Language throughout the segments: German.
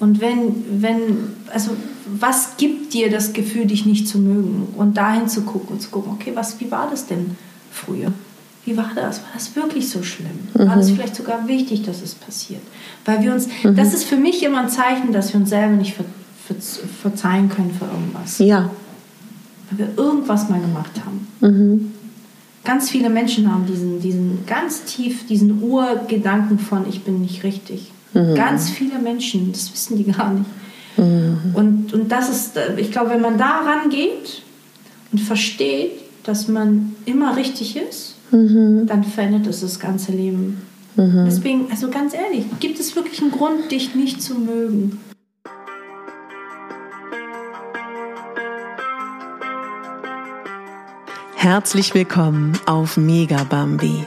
Und wenn, wenn, also was gibt dir das Gefühl, dich nicht zu mögen? Und dahin zu gucken und zu gucken, okay, was, wie war das denn früher? Wie war das? War das wirklich so schlimm? War das vielleicht sogar wichtig, dass es passiert? Weil wir uns, das ist für mich immer ein Zeichen, dass wir uns selber nicht ver, ver, verzeihen können für irgendwas. Ja. Weil wir irgendwas mal gemacht haben. Ganz viele Menschen haben diesen, diesen ganz tief, diesen Urgedanken von, ich bin nicht richtig. Ganz viele Menschen, das wissen die gar nicht. Und, und das ist, äh, ich glaube, wenn man da rangeht und versteht, dass man immer richtig ist, dann verändert es das ganze Leben. Deswegen, also ganz ehrlich, gibt es wirklich einen Grund, dich nicht zu mögen? Herzlich willkommen auf Mega Bambi,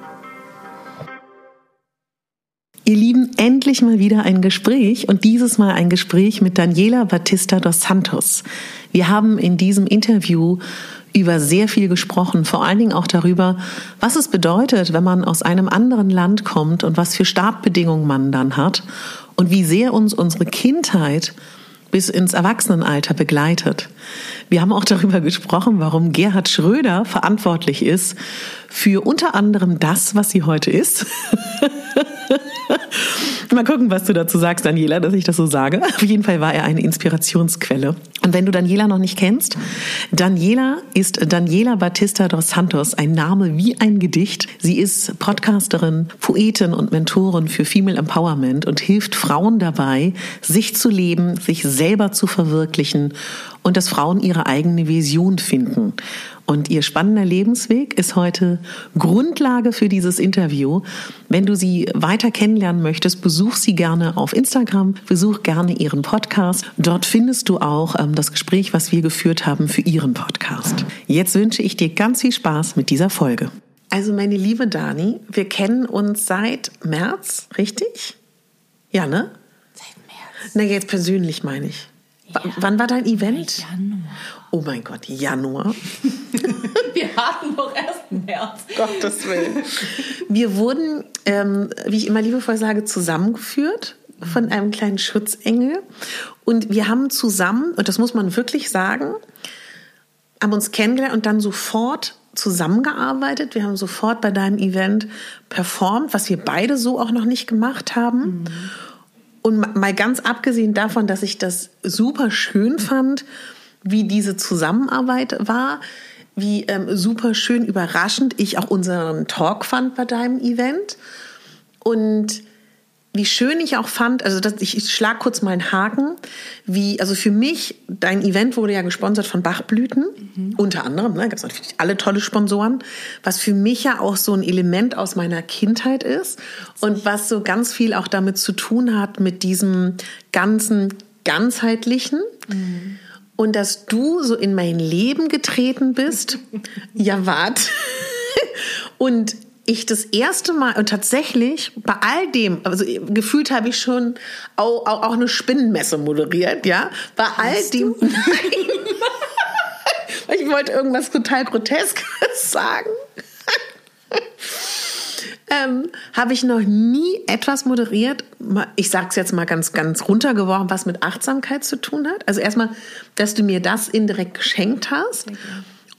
Ihr Lieben, endlich mal wieder ein Gespräch und dieses Mal ein Gespräch mit Daniela Batista dos Santos. Wir haben in diesem Interview über sehr viel gesprochen, vor allen Dingen auch darüber, was es bedeutet, wenn man aus einem anderen Land kommt und was für Startbedingungen man dann hat und wie sehr uns unsere Kindheit bis ins Erwachsenenalter begleitet. Wir haben auch darüber gesprochen, warum Gerhard Schröder verantwortlich ist für unter anderem das, was sie heute ist. Mal gucken, was du dazu sagst, Daniela, dass ich das so sage. Auf jeden Fall war er eine Inspirationsquelle. Und wenn du Daniela noch nicht kennst, Daniela ist Daniela Batista dos Santos, ein Name wie ein Gedicht. Sie ist Podcasterin, Poetin und Mentorin für Female Empowerment und hilft Frauen dabei, sich zu leben, sich selber zu verwirklichen und dass Frauen ihre eigene Vision finden. Und ihr spannender Lebensweg ist heute Grundlage für dieses Interview. Wenn du sie weiter kennenlernen möchtest, besuch sie gerne auf Instagram, besuch gerne ihren Podcast. Dort findest du auch ähm, das Gespräch, was wir geführt haben für ihren Podcast. Jetzt wünsche ich dir ganz viel Spaß mit dieser Folge. Also meine liebe Dani, wir kennen uns seit März, richtig? Ja, ne? Seit März. Na, jetzt persönlich meine ich. Wann war dein Event? Januar. Oh mein Gott, Januar. Wir hatten doch erst März. Gottes Willen. Wir wurden, ähm, wie ich immer liebevoll sage, zusammengeführt von einem kleinen Schutzengel. Und wir haben zusammen, und das muss man wirklich sagen, haben uns kennengelernt und dann sofort zusammengearbeitet. Wir haben sofort bei deinem Event performt, was wir beide so auch noch nicht gemacht haben. Und mal ganz abgesehen davon, dass ich das super schön fand, wie diese Zusammenarbeit war, wie ähm, super schön überraschend ich auch unseren Talk fand bei deinem Event. Und wie schön ich auch fand, also das, ich, ich schlag kurz mal einen Haken, wie, also für mich, dein Event wurde ja gesponsert von Bachblüten, unter anderem, ne, gab natürlich alle tolle Sponsoren, was für mich ja auch so ein Element aus meiner Kindheit ist und was so ganz viel auch damit zu tun hat mit diesem ganzen ganzheitlichen. Und dass du so in mein Leben getreten bist, ja, wart. Und ich das erste Mal und tatsächlich bei all dem, also gefühlt habe ich schon auch, auch, auch eine Spinnenmesse moderiert, ja. Bei all dem. Nein. ich wollte irgendwas total Groteskes sagen. ähm, habe ich noch nie etwas moderiert. Ich sage es jetzt mal ganz, ganz runtergeworfen, was mit Achtsamkeit zu tun hat. Also erstmal, dass du mir das indirekt geschenkt hast.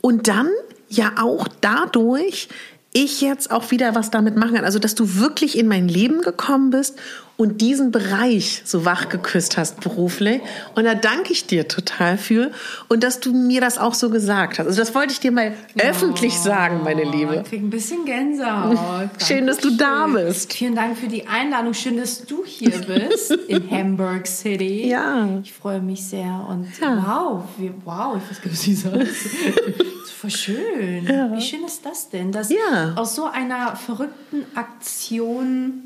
Und dann ja auch dadurch ich jetzt auch wieder was damit machen kann. Also, dass du wirklich in mein Leben gekommen bist und diesen Bereich so wach geküsst hast beruflich. Und da danke ich dir total für. Und dass du mir das auch so gesagt hast. Also, das wollte ich dir mal öffentlich sagen, meine Liebe. Ich krieg ein bisschen Gänsehaut. Schön, dass du da bist. Vielen Dank für die Einladung. Schön, dass du hier bist in Hamburg City. Ja. Ich freue mich sehr und Ja. wow, wie, wow, ich weiß gar nicht, was ich sage. Voll schön. Wie schön ist das denn, dass Ja. aus so einer verrückten Aktion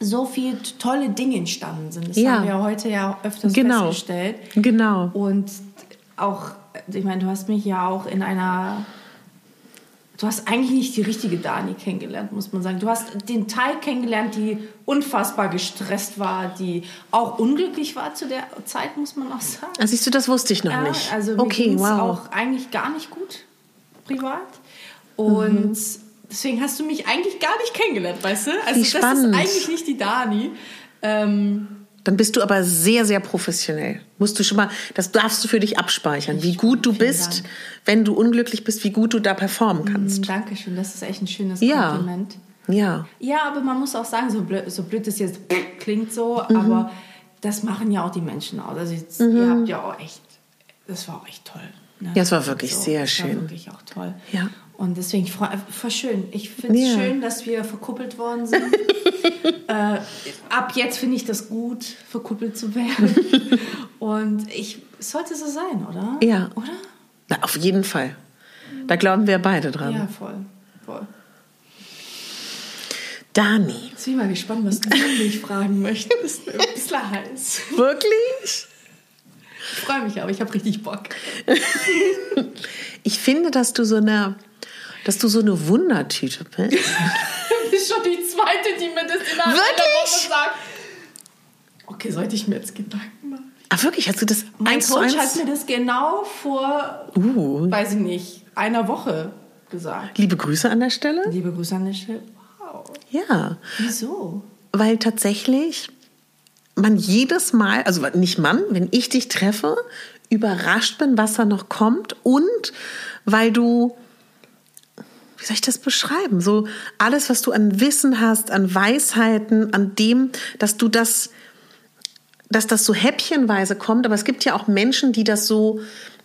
so viele tolle Dinge entstanden sind. Das Ja. haben wir heute ja öfters Genau. festgestellt. Genau. Und auch ich meine, du hast mich ja auch in einer du hast eigentlich nicht die richtige Dani kennengelernt, muss man sagen. Du hast den Teil kennengelernt, die unfassbar gestresst war, die auch unglücklich war zu der Zeit, muss man auch sagen. Also siehst du, das wusste ich noch ja, nicht. Also okay, wow. auch eigentlich gar nicht gut privat. Und mhm. Deswegen hast du mich eigentlich gar nicht kennengelernt, weißt du? Also Wie spannend. das ist eigentlich nicht die Dani. Ähm, dann bist du aber sehr, sehr professionell. Musst du schon mal, das darfst du für dich abspeichern, wie gut du bist, Dank. wenn du unglücklich bist, wie gut du da performen kannst. Mm, Dankeschön, das ist echt ein schönes ja. Kompliment. Ja. Ja, aber man muss auch sagen, so blöd, so blöd es jetzt klingt so, mhm. aber das machen ja auch die Menschen aus. Also jetzt, mhm. ihr habt ja auch echt, das war auch echt toll. Ne? Ja, es war wirklich so, sehr das schön. War wirklich auch toll. Ja. Und deswegen, voll schön. Ich finde es ja. schön, dass wir verkuppelt worden sind. äh, ab jetzt finde ich das gut, verkuppelt zu werden. Und ich es sollte so sein, oder? Ja. Oder? Na, auf jeden Fall. Da glauben wir beide dran. Ja, voll. voll. Dani. Jetzt bin ich mal gespannt, was du mich fragen möchtest. Ein bisschen heiß. Wirklich? Ich freue mich aber, ich habe richtig Bock. ich finde, dass du so eine dass du so eine Wundertüte bist. du bist schon die zweite, die mir das in einer Woche sagt. Okay, sollte ich mir jetzt Gedanken machen? Ach wirklich, hast du das Mein Coach hat mir das genau vor, uh. weiß ich nicht, einer Woche gesagt. Liebe Grüße an der Stelle. Liebe Grüße an der Stelle. Wow. Ja. Wieso? Weil tatsächlich man jedes Mal, also nicht man, wenn ich dich treffe, überrascht bin, was da noch kommt und weil du wie soll ich das beschreiben? So alles, was du an Wissen hast, an Weisheiten, an dem, dass du das, dass das so häppchenweise kommt. Aber es gibt ja auch Menschen, die das so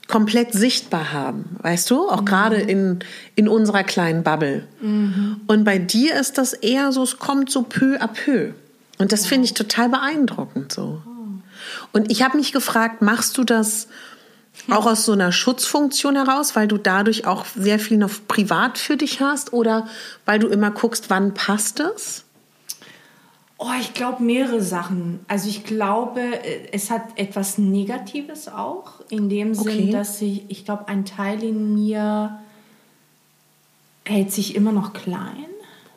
komplett sichtbar haben, weißt du? Auch mhm. gerade in, in unserer kleinen Bubble. Mhm. Und bei dir ist das eher so, es kommt so peu à peu. Und das finde ich total beeindruckend so. Oh. Und ich habe mich gefragt, machst du das auch aus so einer Schutzfunktion heraus, weil du dadurch auch sehr viel noch privat für dich hast oder weil du immer guckst, wann passt es? Oh, ich glaube mehrere Sachen. Also ich glaube, es hat etwas Negatives auch, in dem Sinn, okay. dass ich, ich glaube, ein Teil in mir hält sich immer noch klein.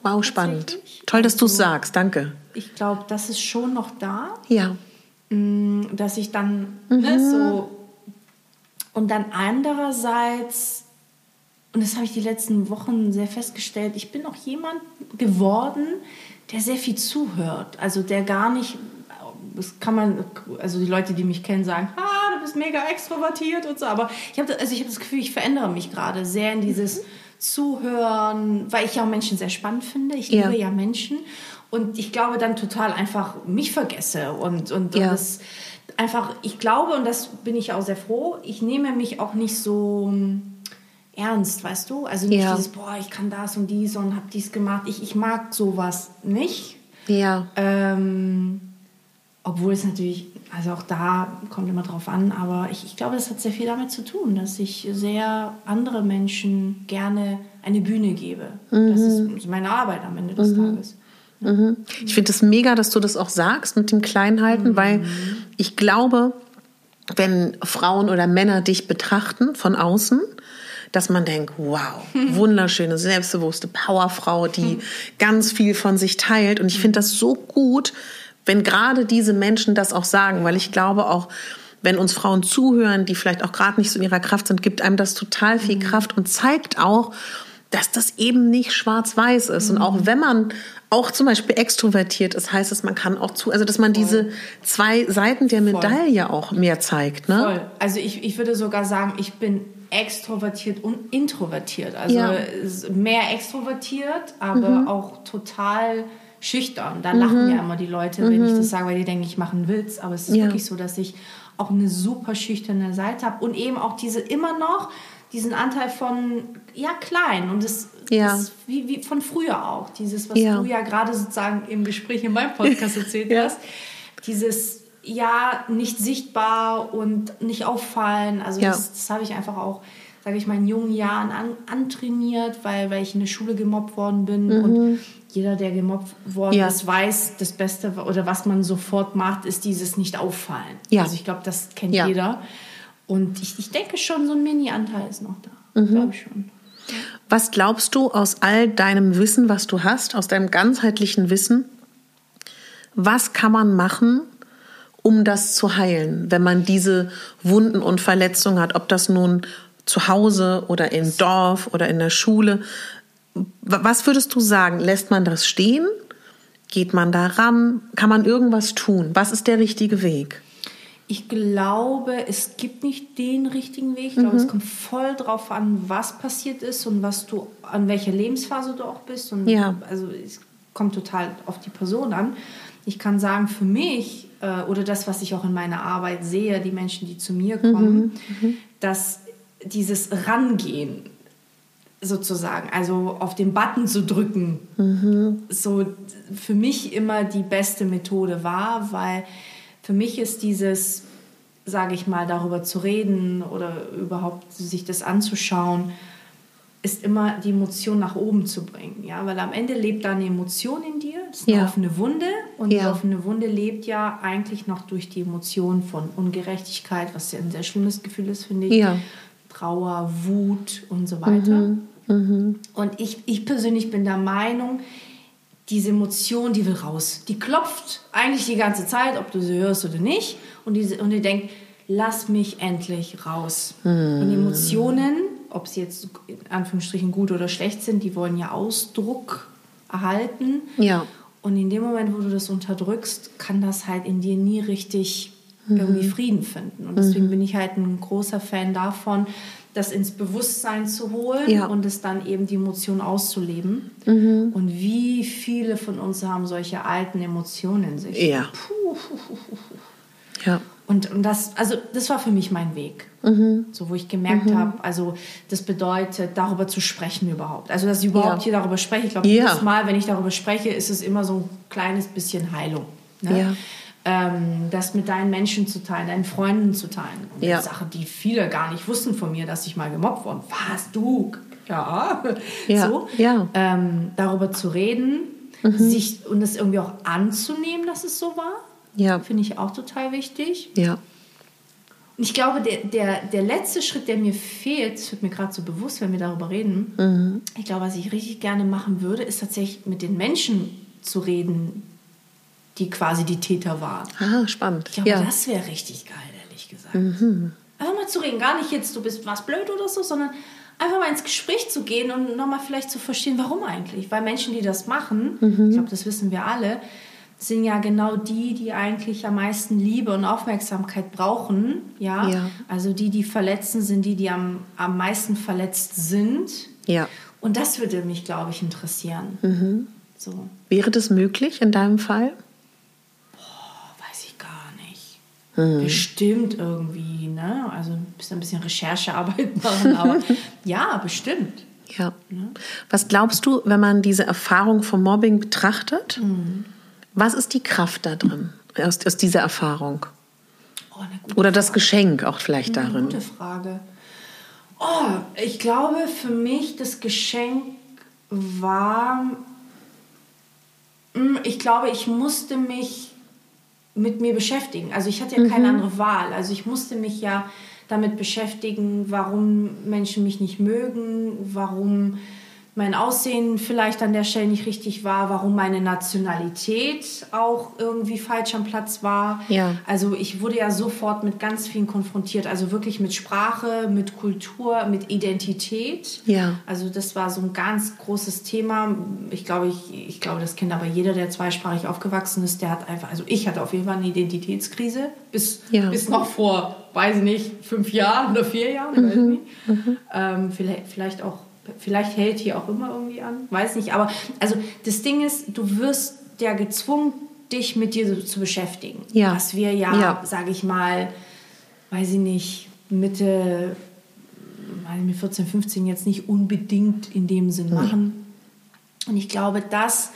Wow, spannend. Toll, dass du es also, sagst. Danke. Ich glaube, das ist schon noch da. Ja. Mm, dass ich dann ne, mhm. ne, so und dann andererseits, und das habe ich die letzten Wochen sehr festgestellt, ich bin auch jemand geworden, der sehr viel zuhört. Also der gar nicht, das kann man, also die Leute, die mich kennen, sagen, ah, du bist mega extrovertiert und so. Aber ich habe also hab das Gefühl, ich verändere mich gerade sehr in dieses mhm. Zuhören, weil ich ja auch Menschen sehr spannend finde. Ich liebe ja, ja Menschen. Und ich glaube dann total einfach mich vergesse und, und, ja. und das einfach, ich glaube, und das bin ich auch sehr froh, ich nehme mich auch nicht so hm, ernst, weißt du? Also nicht ja. dieses, boah, ich kann das und dies und hab dies gemacht. Ich, ich mag sowas nicht. Ja. Ähm, obwohl es natürlich, also auch da kommt immer drauf an, aber ich, ich glaube, das hat sehr viel damit zu tun, dass ich sehr andere Menschen gerne eine Bühne gebe. Mhm. Das ist meine Arbeit am Ende des mhm. Tages. Mhm. Ich finde es mega, dass du das auch sagst mit dem Kleinhalten, mhm. weil ich glaube, wenn Frauen oder Männer dich betrachten von außen, dass man denkt, wow, wunderschöne, selbstbewusste Powerfrau, die ganz viel von sich teilt. Und ich finde das so gut, wenn gerade diese Menschen das auch sagen, weil ich glaube auch, wenn uns Frauen zuhören, die vielleicht auch gerade nicht so in ihrer Kraft sind, gibt einem das total viel mhm. Kraft und zeigt auch, dass das eben nicht schwarz-weiß ist. Und auch wenn man auch zum Beispiel extrovertiert ist, heißt es, man kann auch zu, also dass man Voll. diese zwei Seiten der Medaille Voll. auch mehr zeigt. Ne? Voll. Also ich, ich würde sogar sagen, ich bin extrovertiert und introvertiert. Also ja. mehr extrovertiert, aber mhm. auch total schüchtern. Da lachen mhm. ja immer die Leute, wenn mhm. ich das sage, weil die denken, ich mache einen Witz. Aber es ist ja. wirklich so, dass ich auch eine super schüchterne Seite habe und eben auch diese immer noch diesen Anteil von ja klein. Und es ja. ist wie, wie von früher auch. Dieses was ja. du ja gerade sozusagen im Gespräch in meinem Podcast erzählt ja. hast. Dieses ja nicht sichtbar und nicht auffallen. Also das, das habe ich einfach auch sage ich mal in jungen Jahren an, antrainiert weil weil ich in der Schule gemobbt worden bin. Mhm. und jeder der gemobbt worden ist weiß das Beste oder was man sofort macht ist dieses nicht auffallen also ich glaube das kennt jeder Und ich, ich denke schon, so ein Mini-Anteil ist noch da. Mhm. Glaube ich schon. Was glaubst du aus all deinem Wissen, was du hast, aus deinem ganzheitlichen Wissen, was kann man machen, um das zu heilen, wenn man diese Wunden und Verletzungen hat, ob das nun zu Hause oder im Dorf oder in der Schule. Was würdest du sagen? Lässt man das stehen? Geht man da ran? Kann man irgendwas tun? Was ist der richtige Weg? Ich glaube, es gibt nicht den richtigen Weg. Ich glaube, mhm. es kommt voll drauf an, was passiert ist und was du, an welcher Lebensphase du auch bist. Und ja. Also es kommt total auf die Person an. Ich kann sagen, für mich äh, oder das, was ich auch in meiner Arbeit sehe, die Menschen, die zu mir kommen, mhm. Mhm. dass dieses Rangehen sozusagen, also auf den Button zu drücken, mhm. so für mich immer die beste Methode war, weil für mich ist dieses, sage ich mal, darüber zu reden oder überhaupt sich das anzuschauen, ist immer die Emotion nach oben zu bringen, ja, weil am Ende lebt da eine Emotion in dir, das ist eine ja. offene Wunde und ja. die offene Wunde lebt ja eigentlich noch durch die Emotion von Ungerechtigkeit, was ja ein sehr schlimmes Gefühl ist, finde ich, ja. Trauer, Wut und so weiter. Mhm. Mhm. Und ich, ich persönlich bin der Meinung, diese Emotion, die will raus. Die klopft eigentlich die ganze Zeit, ob du sie hörst oder nicht. Und die, und die denkt, lass mich endlich raus. Mhm. Und Emotionen, ob sie jetzt in Anführungsstrichen gut oder schlecht sind, die wollen ja Ausdruck erhalten. Ja. Und in dem Moment, wo du das unterdrückst, kann das halt in dir nie richtig irgendwie Frieden finden. Und deswegen mhm. bin ich halt ein großer Fan davon, das ins Bewusstsein zu holen ja. und es dann eben die Emotion auszuleben. Mhm. Und wie viele von uns haben solche alten Emotionen in sich? Ja. Puh. Ja. Und, und das, also das war für mich mein Weg. Mhm. So, wo ich gemerkt mhm. habe, also das bedeutet, darüber zu sprechen überhaupt. Also, dass ich überhaupt ja. hier darüber spreche. Ich glaube, jedes Mal, wenn ich darüber spreche, ist es immer so ein kleines bisschen Heilung. Ne? Ja ähm, das mit deinen Menschen zu teilen, deinen Freunden zu teilen. Ja. Eine Sache, die viele gar nicht wussten von mir, dass ich mal gemobbt wurde. Was, du? Ja. ja. So. Ja. Ähm, darüber zu reden mhm. sich, und es irgendwie auch anzunehmen, dass es so war. Ja. Finde ich auch total wichtig. Ja. Und ich glaube, der, der, der letzte Schritt, der mir fehlt, das wird mir gerade so bewusst, wenn wir darüber reden, mhm. ich glaube, was ich richtig gerne machen würde, ist tatsächlich mit den Menschen zu reden, die quasi die Täter waren. Ah, spannend. Ich glaube, ja. das wäre richtig geil, ehrlich gesagt. Mhm. Einfach mal zu reden, gar nicht jetzt, du bist was blöd oder so, sondern einfach mal ins Gespräch zu gehen und nochmal vielleicht zu verstehen, warum eigentlich. Weil Menschen, die das machen, mhm. ich glaube, das wissen wir alle, sind ja genau die, die eigentlich am meisten Liebe und Aufmerksamkeit brauchen. Ja? ja. Also die, die verletzen, sind die, die am, am meisten verletzt sind. Ja. Und das würde mich, glaube ich, interessieren. Mhm. So. Wäre das möglich in deinem Fall? Mhm. Bestimmt irgendwie, ne? Also ein bisschen, ein bisschen Recherchearbeit machen, aber ja, bestimmt. Ja. Ne? Was glaubst du, wenn man diese Erfahrung vom Mobbing betrachtet? Mhm. Was ist die Kraft da drin, aus, aus dieser Erfahrung? Oh, Oder das Frage. Geschenk auch vielleicht darin? Eine gute Frage. Oh, ich glaube, für mich das Geschenk war, hm, ich glaube, ich musste mich mit mir beschäftigen. Also ich hatte ja keine mhm. andere Wahl. Also ich musste mich ja damit beschäftigen, warum Menschen mich nicht mögen, warum mein Aussehen vielleicht an der Stelle nicht richtig war, warum meine Nationalität auch irgendwie falsch am Platz war. Ja. Also ich wurde ja sofort mit ganz vielen konfrontiert, also wirklich mit Sprache, mit Kultur, mit Identität. Ja. Also das war so ein ganz großes Thema. Ich glaube, ich, ich glaube, das kennt aber jeder, der zweisprachig aufgewachsen ist, der hat einfach, also ich hatte auf jeden Fall eine Identitätskrise bis, ja. bis noch vor, weiß ich nicht, fünf Jahren oder vier Jahren, mhm. weiß nicht. Mhm. Ähm, vielleicht, vielleicht auch Vielleicht hält hier auch immer irgendwie an, weiß nicht. Aber also das Ding ist, du wirst ja gezwungen, dich mit dir so zu beschäftigen. Ja. Was wir ja, ja. sage ich mal, weiß ich nicht, Mitte, mit 14, 15 jetzt nicht unbedingt in dem Sinn machen. Und ich glaube, das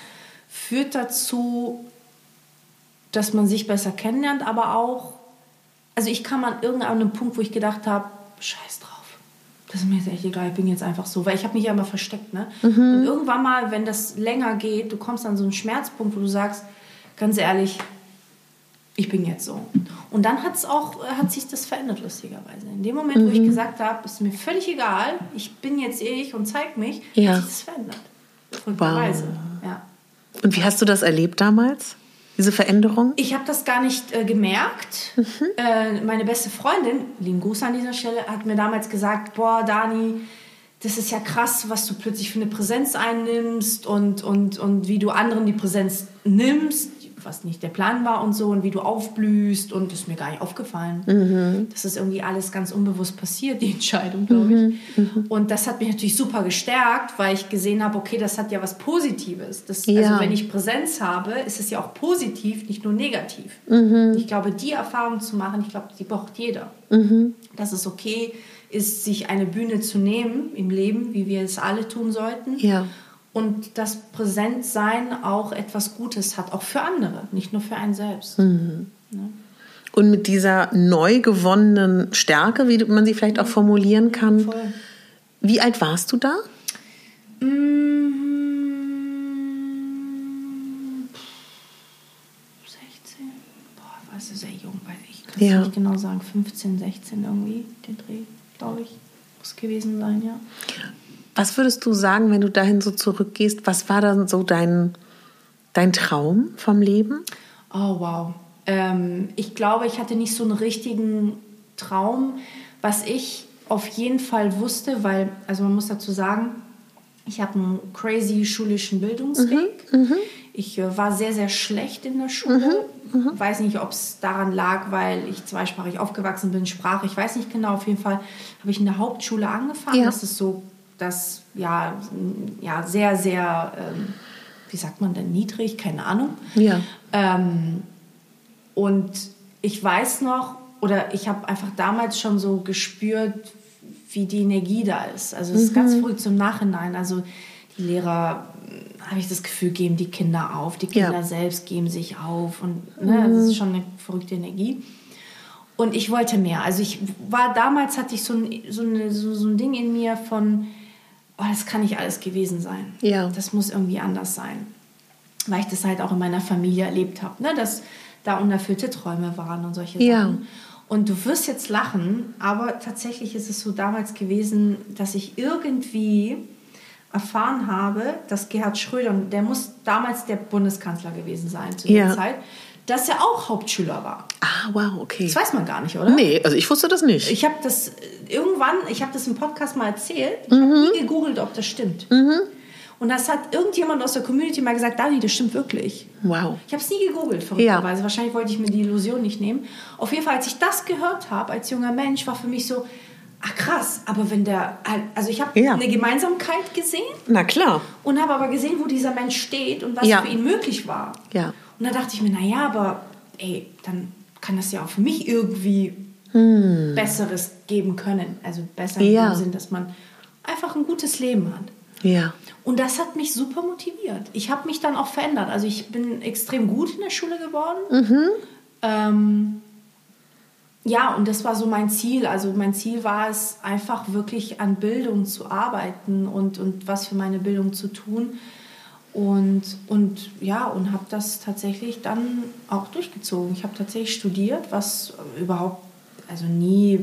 führt dazu, dass man sich besser kennenlernt, aber auch, also ich kam an irgendeinem Punkt, wo ich gedacht habe, scheiß drauf das ist mir jetzt echt egal, ich bin jetzt einfach so, weil ich habe mich ja immer versteckt, ne? Mhm. Und irgendwann mal, wenn das länger geht, du kommst an so einen Schmerzpunkt, wo du sagst, ganz ehrlich, ich bin jetzt so. Und dann hat's auch, äh, hat sich das verändert, lustigerweise. In dem Moment, mhm. wo ich mhm. gesagt habe, ist mir völlig egal, ich bin jetzt ich und zeig mich, ja. hat sich das verändert. Wow. Ja. Und wie hast du das erlebt damals? Diese Veränderung? Ich habe das gar nicht äh, gemerkt. Mhm. Äh, meine beste Freundin, lieben Gruß an dieser Stelle, hat mir damals gesagt, boah, Dani, das ist ja krass, was du plötzlich für eine Präsenz einnimmst und, und, und wie du anderen die Präsenz nimmst was nicht der Plan war und so und wie du aufblühst und das ist mir gar nicht aufgefallen. Mhm. Das ist irgendwie alles ganz unbewusst passiert, die Entscheidung, glaube ich. Mhm. mhm. Und das hat mich natürlich super gestärkt, weil ich gesehen habe, okay, das hat ja was Positives. Das, ja. Also wenn ich Präsenz habe, ist es ja auch positiv, nicht nur negativ. Mhm. Ich glaube, die Erfahrung zu machen, ich glaube, die braucht jeder. Mhm. Dass es okay ist, sich eine Bühne zu nehmen im Leben, wie wir es alle tun sollten. Ja und das Präsentsein auch etwas Gutes hat, auch für andere, nicht nur für einen selbst. Mhm. Ja. Und mit dieser neu gewonnenen Stärke, wie man sie vielleicht auch formulieren kann, Voll. wie alt warst du da? Mhm. 16. Boah, warst du sehr jung, weil ich kann ja. nicht genau sagen, 15, 16 irgendwie, den Dreh, glaube ich, muss gewesen sein, ja. Was würdest du sagen, wenn du dahin so zurückgehst? Was war dann so dein, dein Traum vom Leben? Oh, wow. Ähm, ich glaube, ich hatte nicht so einen richtigen Traum. Was ich auf jeden Fall wusste, weil, also man muss dazu sagen, ich habe einen crazy schulischen Bildungsweg. Mhm, mhm. ich äh, war sehr, sehr schlecht in der Schule. Mhm, mhm, weiß nicht, ob es daran lag, weil ich zweisprachig aufgewachsen bin, Sprache, ich weiß nicht genau. Auf jeden Fall habe ich in der Hauptschule angefangen. Ja. Das ist so das ja, ja sehr, sehr, ähm, wie sagt man denn, niedrig, keine Ahnung. Ja. Ähm, und ich weiß noch, oder ich habe einfach damals schon so gespürt, wie die Energie da ist. Also es mhm. ist ganz mhm. früh zum Nachhinein. Also die Lehrer, habe ich das Gefühl, geben die Kinder auf. Die Kinder ja. selbst geben sich auf. Und ne, mhm. das ist schon eine verrückte Energie. Und ich wollte mehr. Also ich war damals, hatte ich so ein, so, eine, so, so ein Ding in mir von, oh, das kann nicht alles gewesen sein. Ja. Das muss irgendwie anders sein. Weil ich das halt auch in meiner Familie erlebt habe, ne? dass da unerfüllte Träume waren und solche ja. Sachen. Und du wirst jetzt lachen, aber tatsächlich ist es so damals gewesen, dass ich irgendwie erfahren habe, dass Gerhard Schröder, der muss damals der Bundeskanzler gewesen sein zu der Zeit, dass er auch Hauptschüler war. Ah, wow, okay. Das weiß man gar nicht, oder? Nee, also ich wusste das nicht. Ich habe das irgendwann, ich habe das im Podcast mal erzählt, ich mhm. habe nie gegoogelt, ob das stimmt. Mhm. Und das hat irgendjemand aus der Community mal gesagt, Dani, das stimmt wirklich. Wow. Ich habe es nie gegoogelt, verrückterweise. Ja. Wahrscheinlich wollte ich mir die Illusion nicht nehmen. Auf jeden Fall, als ich das gehört habe, als junger Mensch, war für mich so, ach krass, aber wenn der, also ich habe ja. eine Gemeinsamkeit gesehen. Na klar. Und habe aber gesehen, wo dieser Mensch steht und was ja. für ihn möglich war. Ja. Und da dachte ich mir, naja, aber ey, dann kann das ja auch für mich irgendwie hm. Besseres geben können. Also besser ja. im Sinn, dass man einfach ein gutes Leben hat. Ja. Und das hat mich super motiviert. Ich habe mich dann auch verändert. Also ich bin extrem gut in der Schule geworden. Mhm. Ähm, ja, und das war so mein Ziel. Also mein Ziel war es, einfach wirklich an Bildung zu arbeiten und, und was für meine Bildung zu tun. Und, und ja, und habe das tatsächlich dann auch durchgezogen. Ich habe tatsächlich studiert, was überhaupt also nie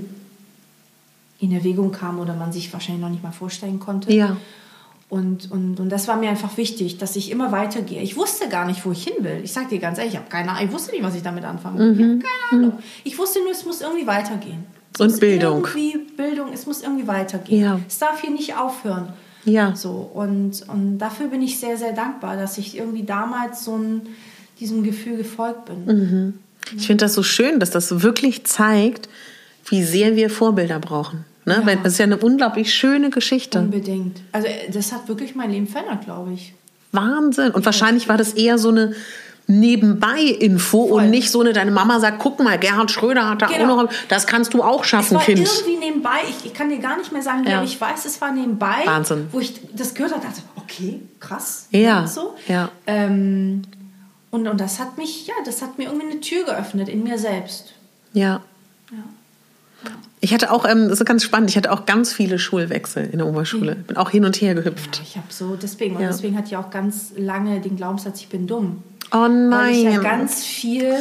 in Erwägung kam oder man sich wahrscheinlich noch nicht mal vorstellen konnte. Ja. Und, und, und das war mir einfach wichtig, dass ich immer weitergehe. Ich wusste gar nicht, wo ich hin will. Ich sage dir ganz ehrlich, ich habe keine Ahnung. Ich wusste nicht, was ich damit anfangen will. Mhm. Ich keine Ahnung. Ich wusste nur, es muss irgendwie weitergehen. Es und Bildung. Irgendwie Bildung, es muss irgendwie weitergehen. Ja. Es darf hier nicht aufhören. Ja. So, und, und dafür bin ich sehr, sehr dankbar, dass ich irgendwie damals so ein, diesem Gefühl gefolgt bin. Mhm. Ich finde das so schön, dass das wirklich zeigt, wie sehr wir Vorbilder brauchen. Ne? Ja. Weil das ist ja eine unglaublich schöne Geschichte. Unbedingt. Also das hat wirklich mein Leben verändert, glaube ich. Wahnsinn. Und wahrscheinlich war das eher so eine Nebenbei-Info und nicht so eine, deine Mama sagt, guck mal, Gerhard Schröder hat da genau. auch noch, das kannst du auch schaffen, Kind. Es war irgendwie nebenbei, ich, ich, kann dir gar nicht mehr sagen, ja. ich weiß, es war nebenbei. Wahnsinn. Wo ich das gehört habe, dachte, okay, krass. Ja. So. ja. Ähm, und, und das hat mich, ja, das hat mir irgendwie eine Tür geöffnet in mir selbst. Ja. ja. Ich hatte auch, ähm, das ist ganz spannend, ich hatte auch ganz viele Schulwechsel in der Oberschule. Mhm. Bin auch hin und her gehüpft. Ja, ich habe so, deswegen, und deswegen hatte ich auch ganz lange den Glaubenssatz, ich bin dumm. Oh nein. Weil ich ja ganz viel,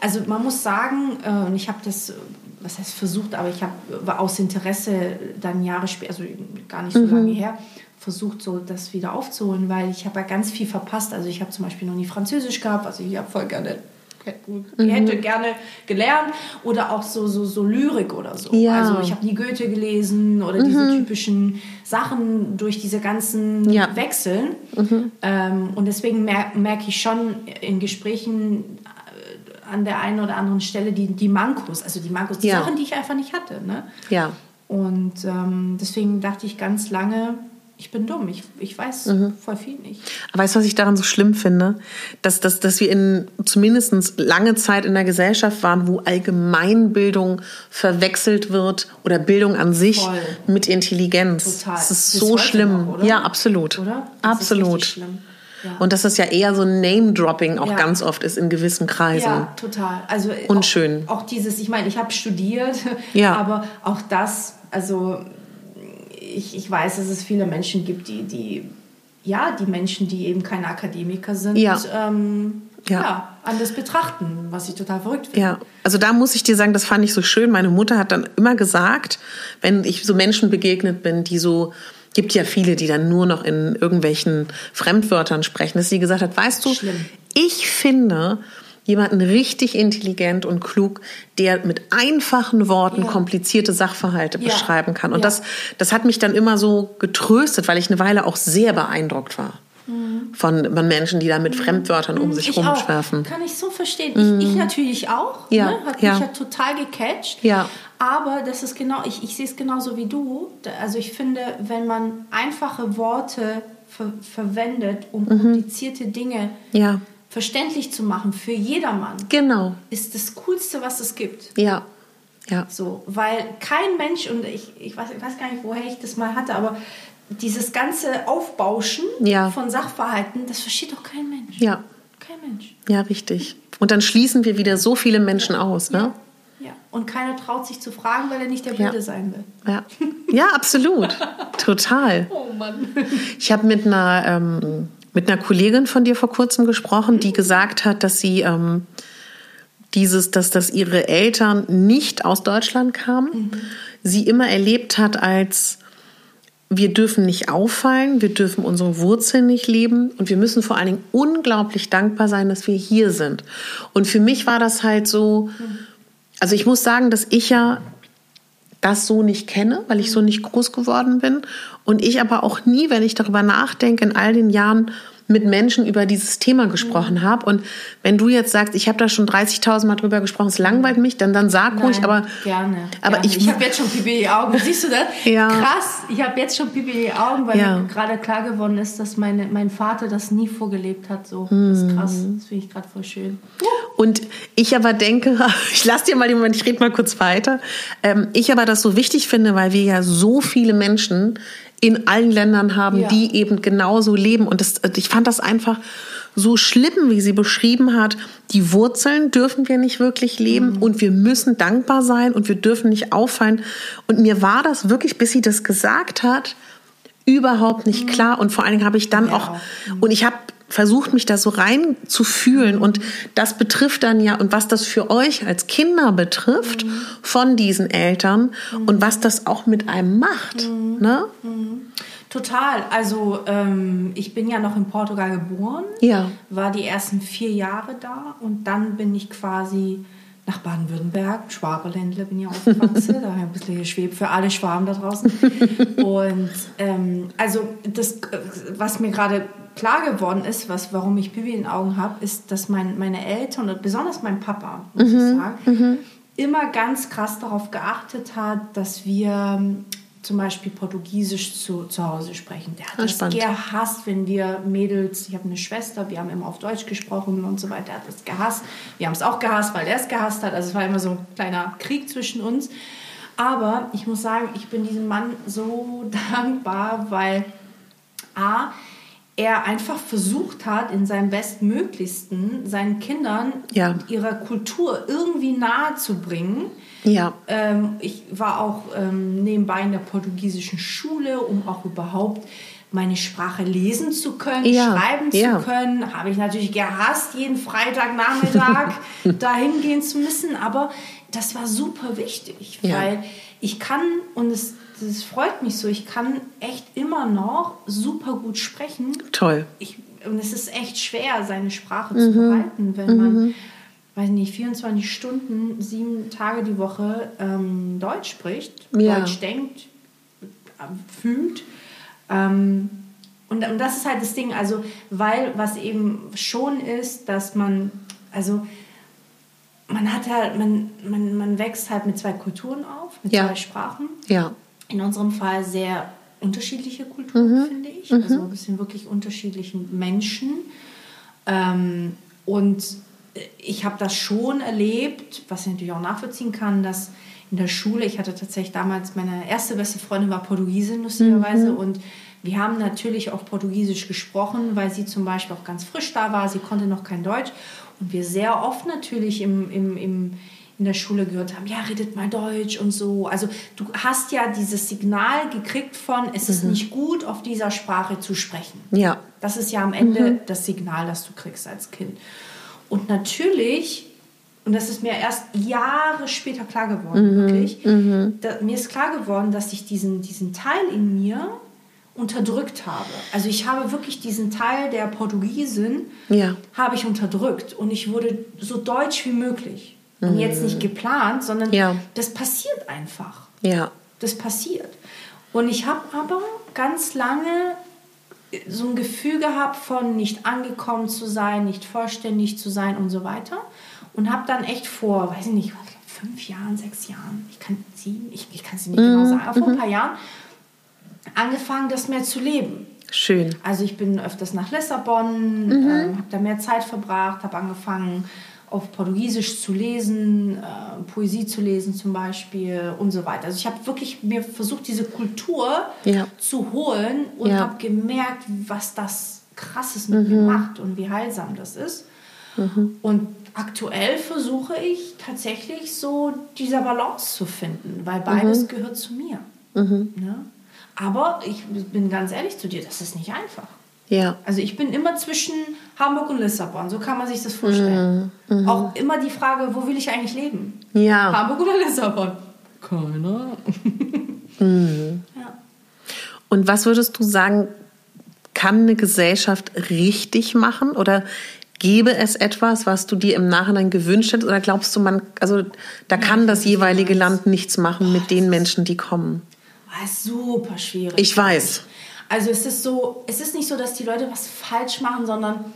also man muss sagen, äh, und ich habe das, was heißt versucht, aber ich habe aus Interesse dann Jahre später, also gar nicht so mhm. lange her, versucht, so das wieder aufzuholen, weil ich habe ja ganz viel verpasst. Also ich habe zum Beispiel noch nie Französisch gehabt, also ich habe voll gerne mhm. hätte gerne gelernt oder auch so, so, so Lyrik oder so. Ja. Also ich habe nie Goethe gelesen oder mhm. diese typischen Sachen durch diese ganzen ja. Wechseln. Mhm. Ähm, und deswegen mer merke ich schon in Gesprächen äh, an der einen oder anderen Stelle die, die Mankos, also die Mankos, die ja. Sachen, die ich einfach nicht hatte. Ne? Ja. Und ähm, deswegen dachte ich ganz lange, ich bin dumm, ich, ich weiß mhm. voll viel nicht. weißt du, was ich daran so schlimm finde? Dass, dass, dass wir in zumindest lange Zeit in der Gesellschaft waren, wo Allgemeinbildung verwechselt wird oder Bildung an sich voll. mit Intelligenz. Total. Das ist Bis so schlimm. Noch, ja, absolut. Oder? Das absolut. Ja. Und dass das ja eher so ein Name-Dropping auch ja. ganz oft ist in gewissen Kreisen. Ja, total. Also Unschön. Auch, auch dieses, ich meine, ich habe studiert, ja. aber auch das, also ich, ich weiß, dass es viele Menschen gibt, die, die, ja, die Menschen, die eben keine Akademiker sind, ja. Ähm, ja. ja. anders betrachten, was ich total verrückt finde. Ja, also da muss ich dir sagen, das fand ich so schön. Meine Mutter hat dann immer gesagt, wenn ich so Menschen begegnet bin, die so gibt ja viele, die dann nur noch in irgendwelchen Fremdwörtern sprechen, dass sie gesagt hat, weißt du, Schlimm. ich finde, jemanden richtig intelligent und klug, der mit einfachen Worten ja. komplizierte Sachverhalte ja. beschreiben kann. Und ja. das, das hat mich dann immer so getröstet, weil ich eine Weile auch sehr beeindruckt war. Mhm. Von Menschen, die da mit mhm. Fremdwörtern um sich ich rumschwerfen. Auch. Kann ich so verstehen. Mhm. Ich, ich, natürlich auch. Ja. Ne? Hat mich ja total gecatcht. Ja. Aber das ist genau, ich, ich sehe es genauso wie du. Also ich finde, wenn man einfache Worte ver verwendet, um mhm. komplizierte Dinge ja verständlich zu machen für jedermann. Genau. Ist das Coolste, was es gibt. Ja. Ja. So, weil kein Mensch, und ich, ich, weiß, ich weiß gar nicht, woher ich das mal hatte, aber dieses ganze Aufbauschen ja. von Sachverhalten, das versteht doch kein Mensch. Ja. Kein Mensch. Ja, richtig. Und dann schließen wir wieder so viele Menschen aus, ne? Ja. ja. Und keiner traut sich zu fragen, weil er nicht der Blöde ja. sein will. Ja, ja absolut. Total. Oh Mann. Ich habe mit einer ähm, mit einer Kollegin von dir vor kurzem gesprochen, die gesagt hat, dass sie ähm, dieses, dass, dass ihre Eltern nicht aus Deutschland kamen, mhm. sie immer erlebt hat als wir dürfen nicht auffallen, wir dürfen unsere Wurzeln nicht leben und wir müssen vor allen Dingen unglaublich dankbar sein, dass wir hier sind. Und für mich war das halt so, also ich muss sagen, dass ich ja das so nicht kenne, weil ich so nicht groß geworden bin. Und ich aber auch nie, wenn ich darüber nachdenke, in all den Jahren mit Menschen über dieses Thema gesprochen habe. Und wenn du jetzt sagst, ich habe da schon 30.000 Mal drüber gesprochen, es langweilt mich, dann, dann sag Nein, ruhig, aber. Gerne. Aber gerne. ich, ich habe jetzt schon Pipi in die Augen. Siehst du das? ja. Krass. Ich habe jetzt schon Pipi in die Augen, weil ja. mir gerade klar geworden ist, dass meine, mein Vater das nie vorgelebt hat. So. Das ist krass. Das finde ich gerade voll schön. Und ich aber denke, ich lasse dir mal den Moment, ich rede mal kurz weiter. Ähm, ich aber das so wichtig finde, weil wir ja so viele Menschen in allen Ländern haben, ja. die eben genauso leben. Und das, ich fand das einfach so schlimm, wie sie beschrieben hat. Die Wurzeln dürfen wir nicht wirklich leben mhm. und wir müssen dankbar sein und wir dürfen nicht auffallen. Und mir war das wirklich, bis sie das gesagt hat, überhaupt nicht mhm. klar. Und vor allen Dingen habe ich dann ja. auch, und ich habe versucht, mich da so rein zu fühlen. Und das betrifft dann ja, und was das für euch als Kinder betrifft, mhm. von diesen Eltern mhm. und was das auch mit einem macht. Mhm. Ne? Mhm. Total. Also ähm, ich bin ja noch in Portugal geboren, ja. war die ersten vier Jahre da und dann bin ich quasi nach Baden-Württemberg, Schwaberländler bin ich aufgewachsen, daher ein bisschen geschwebt für alle Schwaben da draußen. Und ähm, also das, was mir gerade klar geworden ist, was, warum ich Bibi in den Augen habe, ist, dass mein, meine Eltern und besonders mein Papa, muss mhm. ich sagen, mhm. immer ganz krass darauf geachtet hat, dass wir zum Beispiel Portugiesisch zu, zu Hause sprechen. Der hat das spannend. gehasst, wenn wir Mädels, ich habe eine Schwester, wir haben immer auf Deutsch gesprochen und so weiter, er hat das gehasst. Wir haben es auch gehasst, weil er es gehasst hat. Also es war immer so ein kleiner Krieg zwischen uns. Aber ich muss sagen, ich bin diesem Mann so dankbar, weil A, er einfach versucht hat, in seinem Bestmöglichsten seinen Kindern ja. ihrer Kultur irgendwie nahe zu bringen. Ja. Ähm, ich war auch ähm, nebenbei in der portugiesischen Schule, um auch überhaupt meine Sprache lesen zu können, Ja, schreiben ja. zu können. Habe ich natürlich gehasst, jeden Freitagnachmittag dahin gehen zu müssen. Aber das war super wichtig, Ja. weil ich kann, und es, das freut mich so, ich kann echt immer noch super gut sprechen. Toll. Ich, und es ist echt schwer, seine Sprache Mhm. zu behalten, wenn man, weiß nicht, 24 Stunden, sieben Tage die Woche ähm, Deutsch spricht, Ja. Deutsch denkt, äh, fühlt. Ähm, und, und das ist halt das Ding, also, weil was eben schon ist, dass man, also, man hat halt, man, man, man wächst halt mit zwei Kulturen auf, mit Ja. zwei Sprachen Ja. in unserem Fall sehr unterschiedliche Kulturen, finde ich. Also ein bisschen wirklich unterschiedlichen Menschen. Ähm, und ich habe das schon erlebt, was ich natürlich auch nachvollziehen kann, dass in der Schule, ich hatte tatsächlich damals, meine erste beste Freundin war Portugiesin, lustigerweise, und wir haben natürlich auch Portugiesisch gesprochen, weil sie zum Beispiel auch ganz frisch da war, sie konnte noch kein Deutsch. Und wir sehr oft natürlich im, im, im, in der Schule gehört haben, ja, redet mal Deutsch und so. Also du hast ja dieses Signal gekriegt von, es ist nicht gut, auf dieser Sprache zu sprechen. Ja. Das ist ja am Ende das Signal, das du kriegst als Kind. Und natürlich, und das ist mir erst Jahre später klar geworden, wirklich, da, mir ist klar geworden, dass ich diesen, diesen Teil in mir unterdrückt habe. Also ich habe wirklich diesen Teil der Portugiesin, Ja. habe ich unterdrückt und ich wurde so deutsch wie möglich. Und jetzt nicht geplant, sondern Ja. das passiert einfach. Ja. Das passiert. Und ich habe aber ganz lange so ein Gefühl gehabt von nicht angekommen zu sein, nicht vollständig zu sein und so weiter. Und habe dann echt vor, weiß ich nicht, fünf Jahren, sechs Jahren, ich kann sieben, ich, ich kann es nicht genau sagen, aber vor ein paar Jahren angefangen, das mehr zu leben. Schön. Also ich bin öfters nach Lissabon, ähm, habe da mehr Zeit verbracht, habe angefangen auf Portugiesisch zu lesen, äh, Poesie zu lesen zum Beispiel und so weiter. Also ich habe wirklich mir versucht, diese Kultur Ja. zu holen und Ja. habe gemerkt, was das krasses mit mir macht und wie heilsam das ist. Und aktuell versuche ich tatsächlich so dieser Balance zu finden, weil beides gehört zu mir. Ne? Aber ich bin ganz ehrlich zu dir, das ist nicht einfach. Ja. Also ich bin immer zwischen Hamburg und Lissabon, so kann man sich das vorstellen. Auch immer die Frage, wo will ich eigentlich leben? Ja. Hamburg oder Lissabon? Keine. ja. Und was würdest du sagen, kann eine Gesellschaft richtig machen oder gäbe es etwas, was du dir im Nachhinein gewünscht hättest oder glaubst du, man, also da kann das jeweilige Land nichts machen mit den Menschen, die kommen? War super schwierig. Ich weiß. Also es ist so, es ist nicht so, dass die Leute was falsch machen, sondern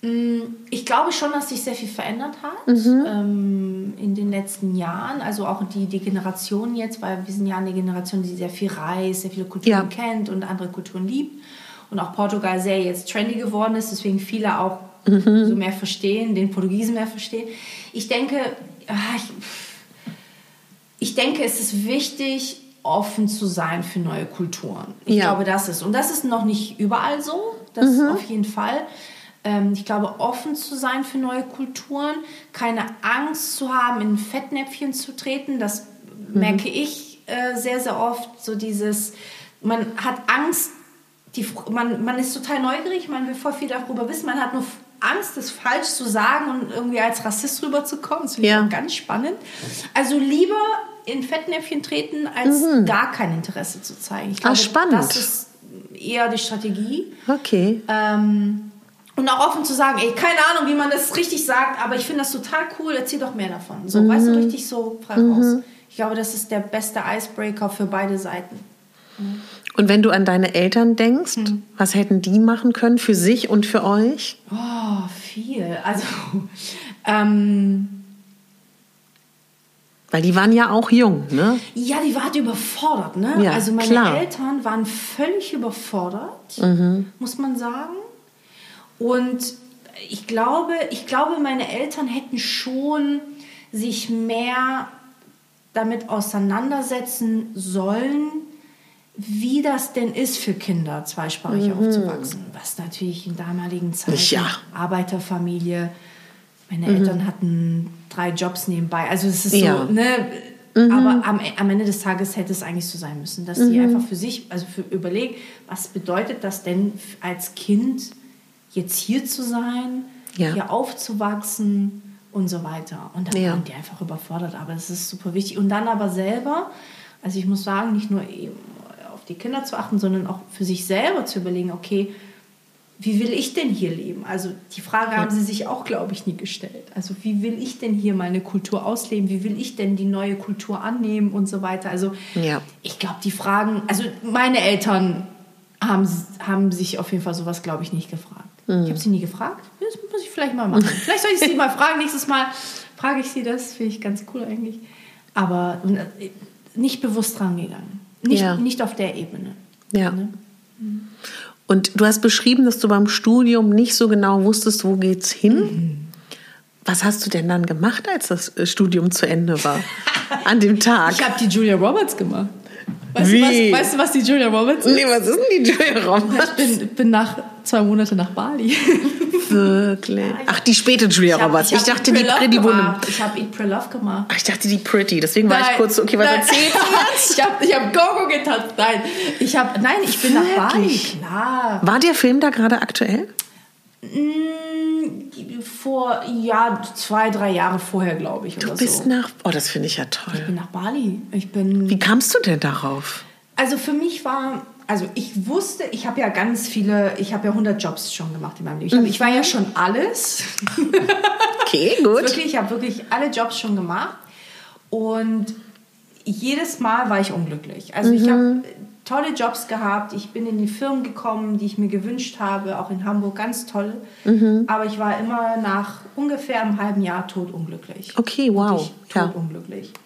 mh, ich glaube schon, dass sich sehr viel verändert hat ähm, in den letzten Jahren. Also auch die, die Generation jetzt, weil wir sind ja eine Generation, die sehr viel reist, sehr viele Kulturen Ja. kennt und andere Kulturen liebt. Und auch Portugal sehr jetzt trendy geworden ist, deswegen viele auch so mehr verstehen, den Portugiesen mehr verstehen. Ich denke, ah, ich, ich denke, es ist wichtig, offen zu sein für neue Kulturen. Ich Ja. glaube, das ist. Und das ist noch nicht überall so, das auf jeden Fall. Ähm, ich glaube, offen zu sein für neue Kulturen, keine Angst zu haben, in Fettnäpfchen zu treten, das merke ich äh, sehr, sehr oft. So dieses, man hat Angst, die, man, man ist total neugierig, man will voll viel darüber wissen, man hat nur Angst, das falsch zu sagen und irgendwie als Rassist rüberzukommen. Das finde ich Ja. ganz spannend. Also lieber in Fettnäpfchen treten, als gar kein Interesse zu zeigen. Ich glaube, spannend. das ist eher die Strategie. Okay. Ähm, und auch offen zu sagen, ey, keine Ahnung, wie man das richtig sagt, aber ich finde das total cool, erzähl doch mehr davon. So, weißt du, richtig so frei raus. Ich glaube, das ist der beste Icebreaker für beide Seiten. Und wenn du an deine Eltern denkst, Hm. was hätten die machen können für sich und für euch? Oh, viel. Also, ähm, Weil die waren ja auch jung, ne? ja, die war halt überfordert, ne? Ja, also meine klar. Eltern waren völlig überfordert, muss man sagen. Und ich glaube, ich glaube, meine Eltern hätten schon sich mehr damit auseinandersetzen sollen, wie das denn ist für Kinder, zweisprachig aufzuwachsen. Was natürlich in damaligen Zeiten, Ja. Arbeiterfamilie, meine Eltern hatten drei Jobs nebenbei. Also es ist Ja. so, ne, Mhm. Aber am, am, Ende des Tages hätte es eigentlich so sein müssen, dass mhm. sie einfach für sich, also für überlegt, was bedeutet das denn als Kind, jetzt hier zu sein, ja. hier aufzuwachsen und so weiter. Und dann ja. waren die einfach überfordert. Aber es ist super wichtig. Und dann aber selber, also ich muss sagen, nicht nur eben auf die Kinder zu achten, sondern auch für sich selber zu überlegen, okay, wie will ich denn hier leben? Also die Frage ja. haben sie sich auch, glaube ich, nie gestellt. Also wie will ich denn hier meine Kultur ausleben? Wie will ich denn die neue Kultur annehmen und so weiter? Also ja. ich glaube, die Fragen, also meine Eltern haben, haben sich auf jeden Fall sowas, glaube ich, nicht gefragt. Mhm. Ich habe sie nie gefragt. Das muss ich vielleicht mal machen. vielleicht soll ich sie mal fragen. Nächstes Mal frage ich sie das. Finde ich ganz cool eigentlich. Aber äh, nicht bewusst rangegangen. Nicht, ja. nicht auf der Ebene. Ja. Ne? Mhm. Und du hast beschrieben, dass du beim Studium nicht so genau wusstest, wo geht's hin. Mhm. Was hast du denn dann gemacht, als das äh, Studium zu Ende war? An dem Tag? Ich habe die Julia Roberts gemacht. Weißt Wie? Du, was, weißt du, was die Julia Roberts ist? Nee, was ist denn die Julia Roberts? Ich bin, bin nach zwei Monate nach Bali. Wirklich? Ach, die späte Julia Roberts. Ich, ich dachte, die Pretty Woman. Ich habe Eat Pray Love gemacht. Ach, ich dachte, die Pretty. Deswegen war nein, ich kurz so, okay, was nein. erzählt ich habe ich hab Gogo getanzt. Nein, ich habe, nein, ich bin Wirklich? nach Bali. Klar. War der Film da gerade aktuell? Mm, vor, ja, zwei, drei Jahre vorher, glaube ich. Du bist so. nach, oh, das finde ich ja toll. Ich bin nach Bali. Ich bin. Wie kamst du denn darauf? Also für mich war, also ich wusste, ich habe ja ganz viele, ich habe ja 100 Jobs schon gemacht in meinem Leben. Ich, hab, ich war ja schon alles. Okay, gut. wirklich, ich habe wirklich alle Jobs schon gemacht und jedes Mal war ich unglücklich. Also mhm. ich habe tolle Jobs gehabt. Ich bin in die Firmen gekommen, die ich mir gewünscht habe, auch in Hamburg, ganz toll. Mhm. Aber ich war immer nach ungefähr einem halben Jahr totunglücklich. Okay, wow. Totunglücklich. Ja.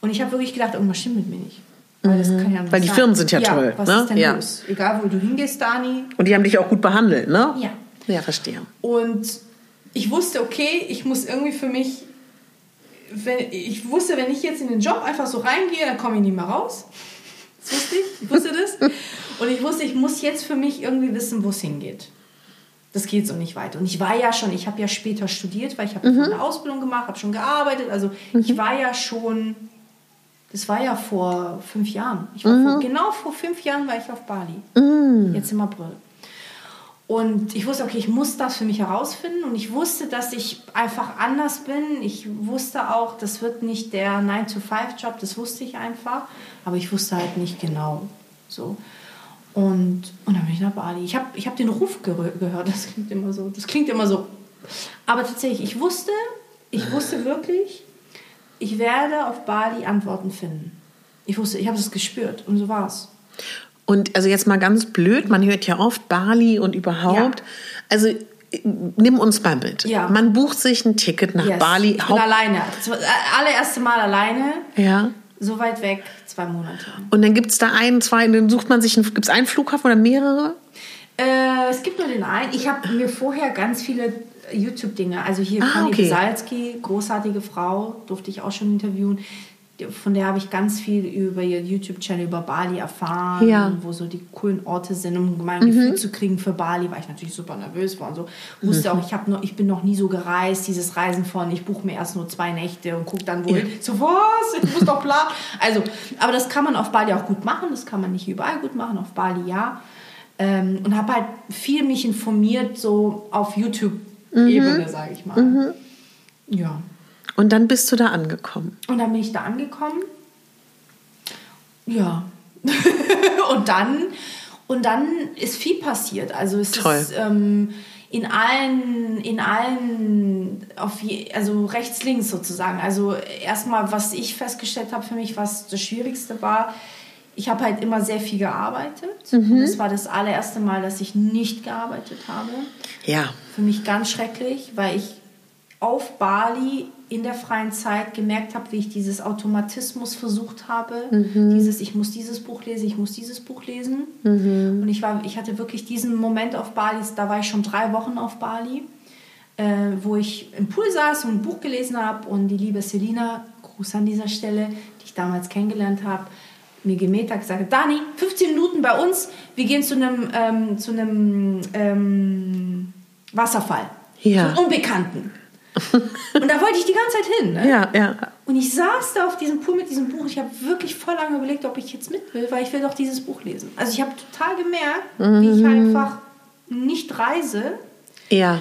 Und ich habe wirklich gedacht, irgendwas stimmt mit mir nicht. Weil, das kann ja Weil die sein. Firmen sind ja, ja toll. Was ne? ist denn ja. los? Egal, wo du hingehst, Dani. Und die haben dich auch gut behandelt, ne? Ja. Ja, verstehe. Und ich wusste, okay, ich muss irgendwie für mich, wenn, ich wusste, wenn ich jetzt in den Job einfach so reingehe, dann komme ich nicht mehr raus. Das wusste ich. Ich wusste das. Und ich wusste, ich muss jetzt für mich irgendwie wissen, wo es hingeht. Das geht so nicht weiter. Und ich war ja schon, ich habe ja später studiert, weil ich habe mhm. eine Ausbildung gemacht, habe schon gearbeitet. Also mhm. ich war ja schon das war ja vor fünf Jahren. Mhm. Vor, genau vor fünf Jahren war ich auf Bali. Mhm. Jetzt im April. Und ich wusste, okay, ich muss das für mich herausfinden. Und ich wusste, dass ich einfach anders bin. Ich wusste auch, das wird nicht der 9-to-5-Job, das wusste ich einfach. Aber ich wusste halt nicht genau. So. Und, und dann bin ich nach Bali. Ich habe ich hab den Ruf gehört. Das klingt immer so. Das klingt immer so. Aber tatsächlich, ich wusste, ich wusste wirklich, ich werde auf Bali Antworten finden. Ich wusste, ich habe es gespürt und so war es. Und also jetzt mal ganz blöd, man hört ja oft Bali und überhaupt. Ja. Also nimm uns mal mit. Ja. Man bucht sich ein Ticket nach yes. Bali. Ich bin alleine. Das allererste Mal alleine. Ja. So weit weg, zwei Monate. Und dann gibt es da einen, zwei, dann sucht man sich, gibt es einen Flughafen oder mehrere? Äh, es gibt nur den einen. Ich habe mir vorher ganz viele YouTube-Dinge. Also hier ah, Conny okay. Besalski, großartige Frau, durfte ich auch schon interviewen. Von der habe ich ganz viel über ihr YouTube-Channel über Bali erfahren, ja. wo so die coolen Orte sind, um mal ein mhm. Gefühl zu kriegen für Bali, weil ich natürlich super nervös war und so. Wusste mhm. auch, ich, noch, ich bin noch nie so gereist, dieses Reisen von, ich buche mir erst nur zwei Nächte und gucke dann wohin. Ja. So, was? Ich muss doch planen. Also, aber das kann man auf Bali auch gut machen, das kann man nicht überall gut machen, auf Bali ja. Ähm, und habe halt viel mich informiert, so auf YouTube mhm. Ebene, sage ich mal. Mhm. Ja. Und dann bist du da angekommen. Und dann bin ich da angekommen. Ja. und dann und dann ist viel passiert. Also es Toll. ist ähm, in allen, in allen, auf je, also rechts, links sozusagen. Also erstmal, was ich festgestellt habe für mich, was das Schwierigste war, ich habe halt immer sehr viel gearbeitet. Mhm. Das war das allererste Mal, dass ich nicht gearbeitet habe. Ja. Für mich ganz schrecklich, weil ich auf Bali in der freien Zeit gemerkt habe, wie ich dieses Automatismus versucht habe. Mhm. Dieses, ich muss dieses Buch lesen, ich muss dieses Buch lesen. Mhm. Und ich, war, ich hatte wirklich diesen Moment auf Bali, da war ich schon drei Wochen auf Bali, äh, wo ich im Pool saß und ein Buch gelesen habe und die liebe Selina, Gruß an dieser Stelle, die ich damals kennengelernt habe, mir gemäht hat, gesagt, Dani, 15 Minuten bei uns, wir gehen zu einem, ähm, zu einem ähm, Wasserfall. Ja. Zu einem Unbekannten. und da wollte ich die ganze Zeit hin. Ne? Ja, ja. Und ich saß da auf diesem Pool mit diesem Buch. Ich habe wirklich voll lange überlegt, ob ich jetzt mit will, weil ich will doch dieses Buch lesen. Also ich habe total gemerkt, mhm. wie ich einfach nicht reise. Ja.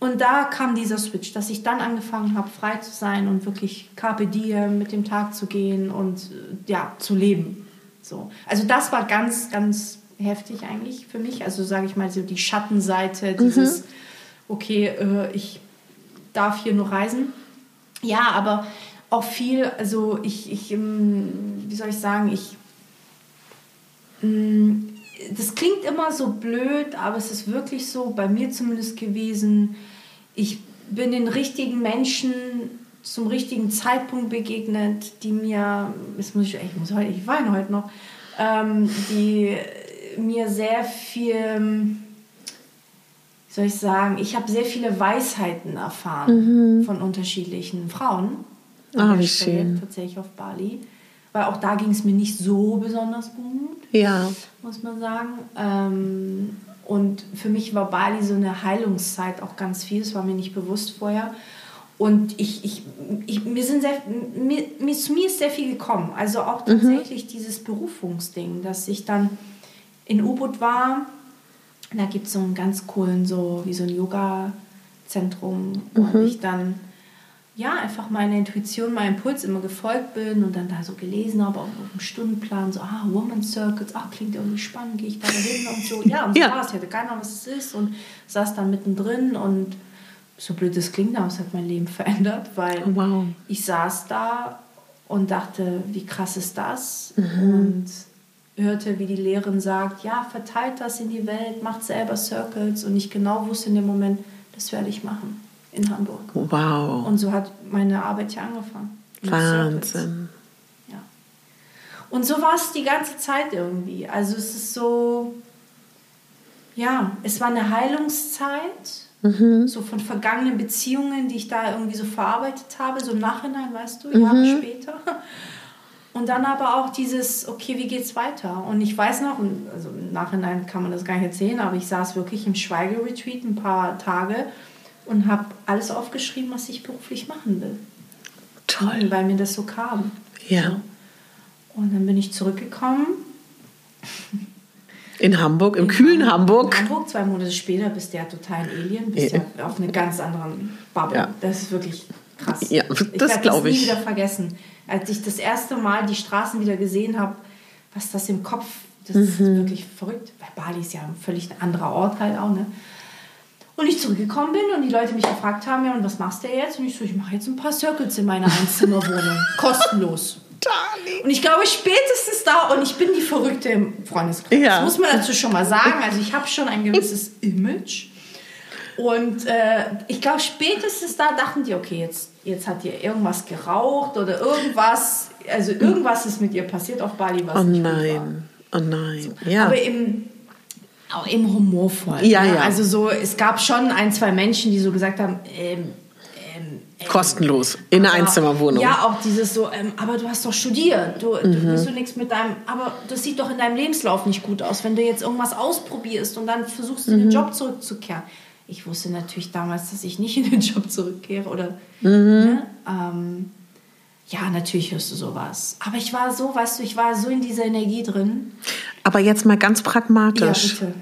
Und da kam dieser Switch, dass ich dann angefangen habe, frei zu sein und wirklich Carpe Diem mit dem Tag zu gehen und äh, ja, zu leben. So. Also das war ganz, ganz heftig eigentlich für mich. Also sage ich mal so die Schattenseite, dieses, mhm. okay, äh, ich darf hier nur reisen. Ja, aber auch viel, also ich, ich ähm, wie soll ich sagen, ich, mm, das klingt immer so blöd, aber es ist wirklich so, bei mir zumindest gewesen, ich bin den richtigen Menschen zum richtigen Zeitpunkt begegnet, die mir, jetzt muss ich, ich muss heute, ich weine heute noch, ähm, die mir sehr viel, wie soll ich sagen, ich habe sehr viele Weisheiten erfahren mhm. von unterschiedlichen Frauen. Ah, wie schön. Tatsächlich auf Bali. Weil auch da ging es mir nicht so besonders gut. Ja. Muss man sagen. Ähm, und für mich war Bali so eine Heilungszeit auch ganz viel. Das war mir nicht bewusst vorher. Und ich, ich, ich, mir sind sehr, mir, mir, zu mir ist sehr viel gekommen. Also auch mhm. tatsächlich mhm. dieses Berufungsding, dass ich dann in U-Boot war. Da gibt es so einen ganz coolen, so wie so ein Yoga-Zentrum, wo mhm. ich dann ja, einfach meiner Intuition, meinem Impuls immer gefolgt bin und dann da so gelesen habe, auch auf dem Stundenplan, so, ah, Woman Circles, ach, klingt irgendwie spannend, gehe ich da hin und so. Ja, und so ja. war es. Ich hatte keine Ahnung, was es ist und saß dann mittendrin und so blöd es klingt, aber es hat mein Leben verändert, weil oh, wow. ich saß da und dachte, wie krass ist das? Mhm. Und hörte, wie die Lehrerin sagt, ja, verteilt das in die Welt, macht selber Circles und ich genau wusste in dem Moment, das werde ich machen in Hamburg. Wow. Und so hat meine Arbeit hier angefangen. Wahnsinn. Ja. Und so war es die ganze Zeit irgendwie. Also es ist so, ja, es war eine Heilungszeit, mhm. so von vergangenen Beziehungen, die ich da irgendwie so verarbeitet habe, so im Nachhinein, weißt du, mhm. Jahre später. Und dann aber auch dieses, okay, wie geht's weiter? Und ich weiß noch, also im Nachhinein kann man das gar nicht erzählen, aber ich saß wirklich im Schweigeretreat ein paar Tage und habe alles aufgeschrieben, was ich beruflich machen will. Toll. Weil mir das so kam. Ja. Und dann bin ich zurückgekommen. In Hamburg, im in kühlen Hamburg. In Hamburg, zwei Monate später bist du ja total ein Alien, bist ja, ja auf einer ganz anderen Bubble. Ja. Das ist wirklich krass. Ja, das glaube ich. Ich nie wieder vergessen. Als ich das erste Mal die Straßen wieder gesehen habe, was das im Kopf, das mhm. ist wirklich verrückt. Weil Bali ist ja ein völlig anderer Ort halt auch, ne? Und ich zurückgekommen bin und die Leute mich gefragt haben, ja, und was machst du jetzt? Und ich so, ich mache jetzt ein paar Circles in meiner Einzimmerwohnung. Kostenlos. Darling. Und ich glaube, spätestens da, und ich bin die Verrückte im Freundeskreis. Ja. Das muss man dazu schon mal sagen. Also ich habe schon ein gewisses Image. Und äh, ich glaube, spätestens da dachten die, okay, jetzt, jetzt hat ihr irgendwas geraucht oder irgendwas. Also irgendwas ist mit ihr passiert auf Bali, was Oh nein, oh nein. So. Ja. Aber im auch eben humorvoll. Ja, ne? ja. Also so, es gab schon ein, zwei Menschen, die so gesagt haben, ähm, ähm, ähm Kostenlos, in einer Einzimmerwohnung. Ja, auch dieses so, ähm, aber du hast doch studiert, du, mhm. du willst du nichts mit deinem, aber das sieht doch in deinem Lebenslauf nicht gut aus, wenn du jetzt irgendwas ausprobierst und dann versuchst, in den mhm. Job zurückzukehren. Ich wusste natürlich damals, dass ich nicht in den Job zurückkehre oder, mhm. ne? ähm, ja, natürlich hörst du sowas. Aber ich war so, weißt du, ich war so in dieser Energie drin. Aber jetzt mal ganz pragmatisch. Ja, bitte.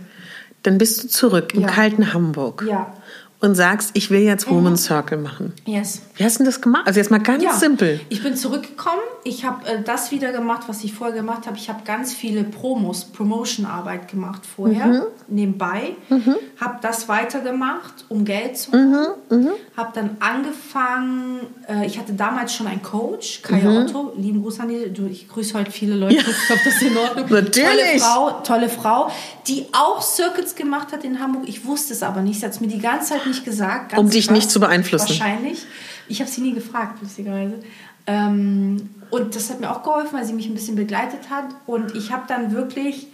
Dann bist du zurück im ja. kalten Hamburg. Ja und sagst, ich will jetzt Woman mhm. Circle machen. Yes. Wie hast du das gemacht? Also jetzt mal ganz ja. simpel. Ich bin zurückgekommen. Ich habe äh, das wieder gemacht, was ich vorher gemacht habe. Ich habe ganz viele Promos, Promotion-Arbeit gemacht vorher, mhm. nebenbei. Mhm. Habe das weitergemacht, um Geld zu machen. Mhm. mhm. Habe dann angefangen, äh, ich hatte damals schon einen Coach, Kaya mhm. Otto. Lieben Gruß an die. Du, ich grüße heute viele Leute. Ja. Ich hoffe, das ist in Ordnung. Natürlich. Tolle Frau, tolle Frau, die auch Circuits gemacht hat in Hamburg. Ich wusste es aber nicht. Sie hat es mir die ganze Zeit nicht gesagt. um dich krass, nicht zu beeinflussen. Wahrscheinlich. Ich habe sie nie gefragt, lustigerweise. Ähm, und das hat mir auch geholfen, weil sie mich ein bisschen begleitet hat. Und ich habe dann wirklich,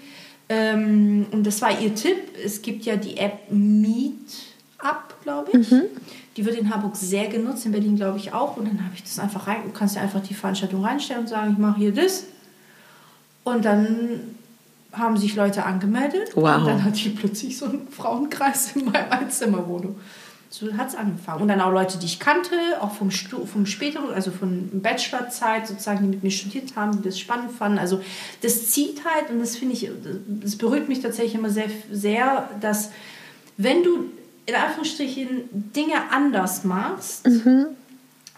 ähm, und das war ihr Tipp, es gibt ja die App Meetup, glaube ich. Mhm. Die wird in Hamburg sehr genutzt, in Berlin glaube ich auch. Und dann habe ich das einfach rein, du kannst ja einfach die Veranstaltung reinstellen und sagen, ich mache hier das. Und dann haben sich Leute angemeldet. Wow. Und dann hatte ich plötzlich so einen Frauenkreis in meiner Einzimmerwohnung. so hat es angefangen. Und dann auch Leute, die ich kannte, auch vom, Stu vom späteren, also von Bachelorzeit sozusagen, die mit mir studiert haben, die das spannend fanden. Also das zieht halt, und das finde ich, das berührt mich tatsächlich immer sehr, sehr, dass wenn du in Anführungsstrichen Dinge anders machst mhm.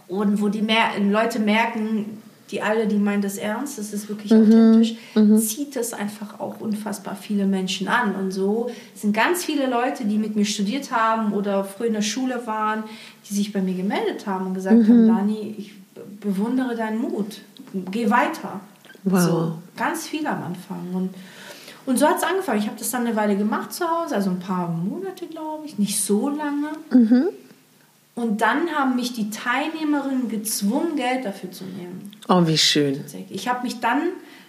und wo die mehr, Leute merken, die alle, die meinen das ernst, das ist wirklich mhm. authentisch, mhm. zieht es einfach auch unfassbar viele Menschen an. Und so sind ganz viele Leute, die mit mir studiert haben oder früher in der Schule waren, die sich bei mir gemeldet haben und gesagt mhm. haben, Dani, ich bewundere deinen Mut, geh weiter. Wow. So, ganz viel am Anfang. Und, und so hat es angefangen. Ich habe das dann eine Weile gemacht zu Hause, also ein paar Monate, glaube ich, nicht so lange. Und dann haben mich die Teilnehmerinnen gezwungen, Geld dafür zu nehmen. Oh, wie schön. Ich habe mich dann,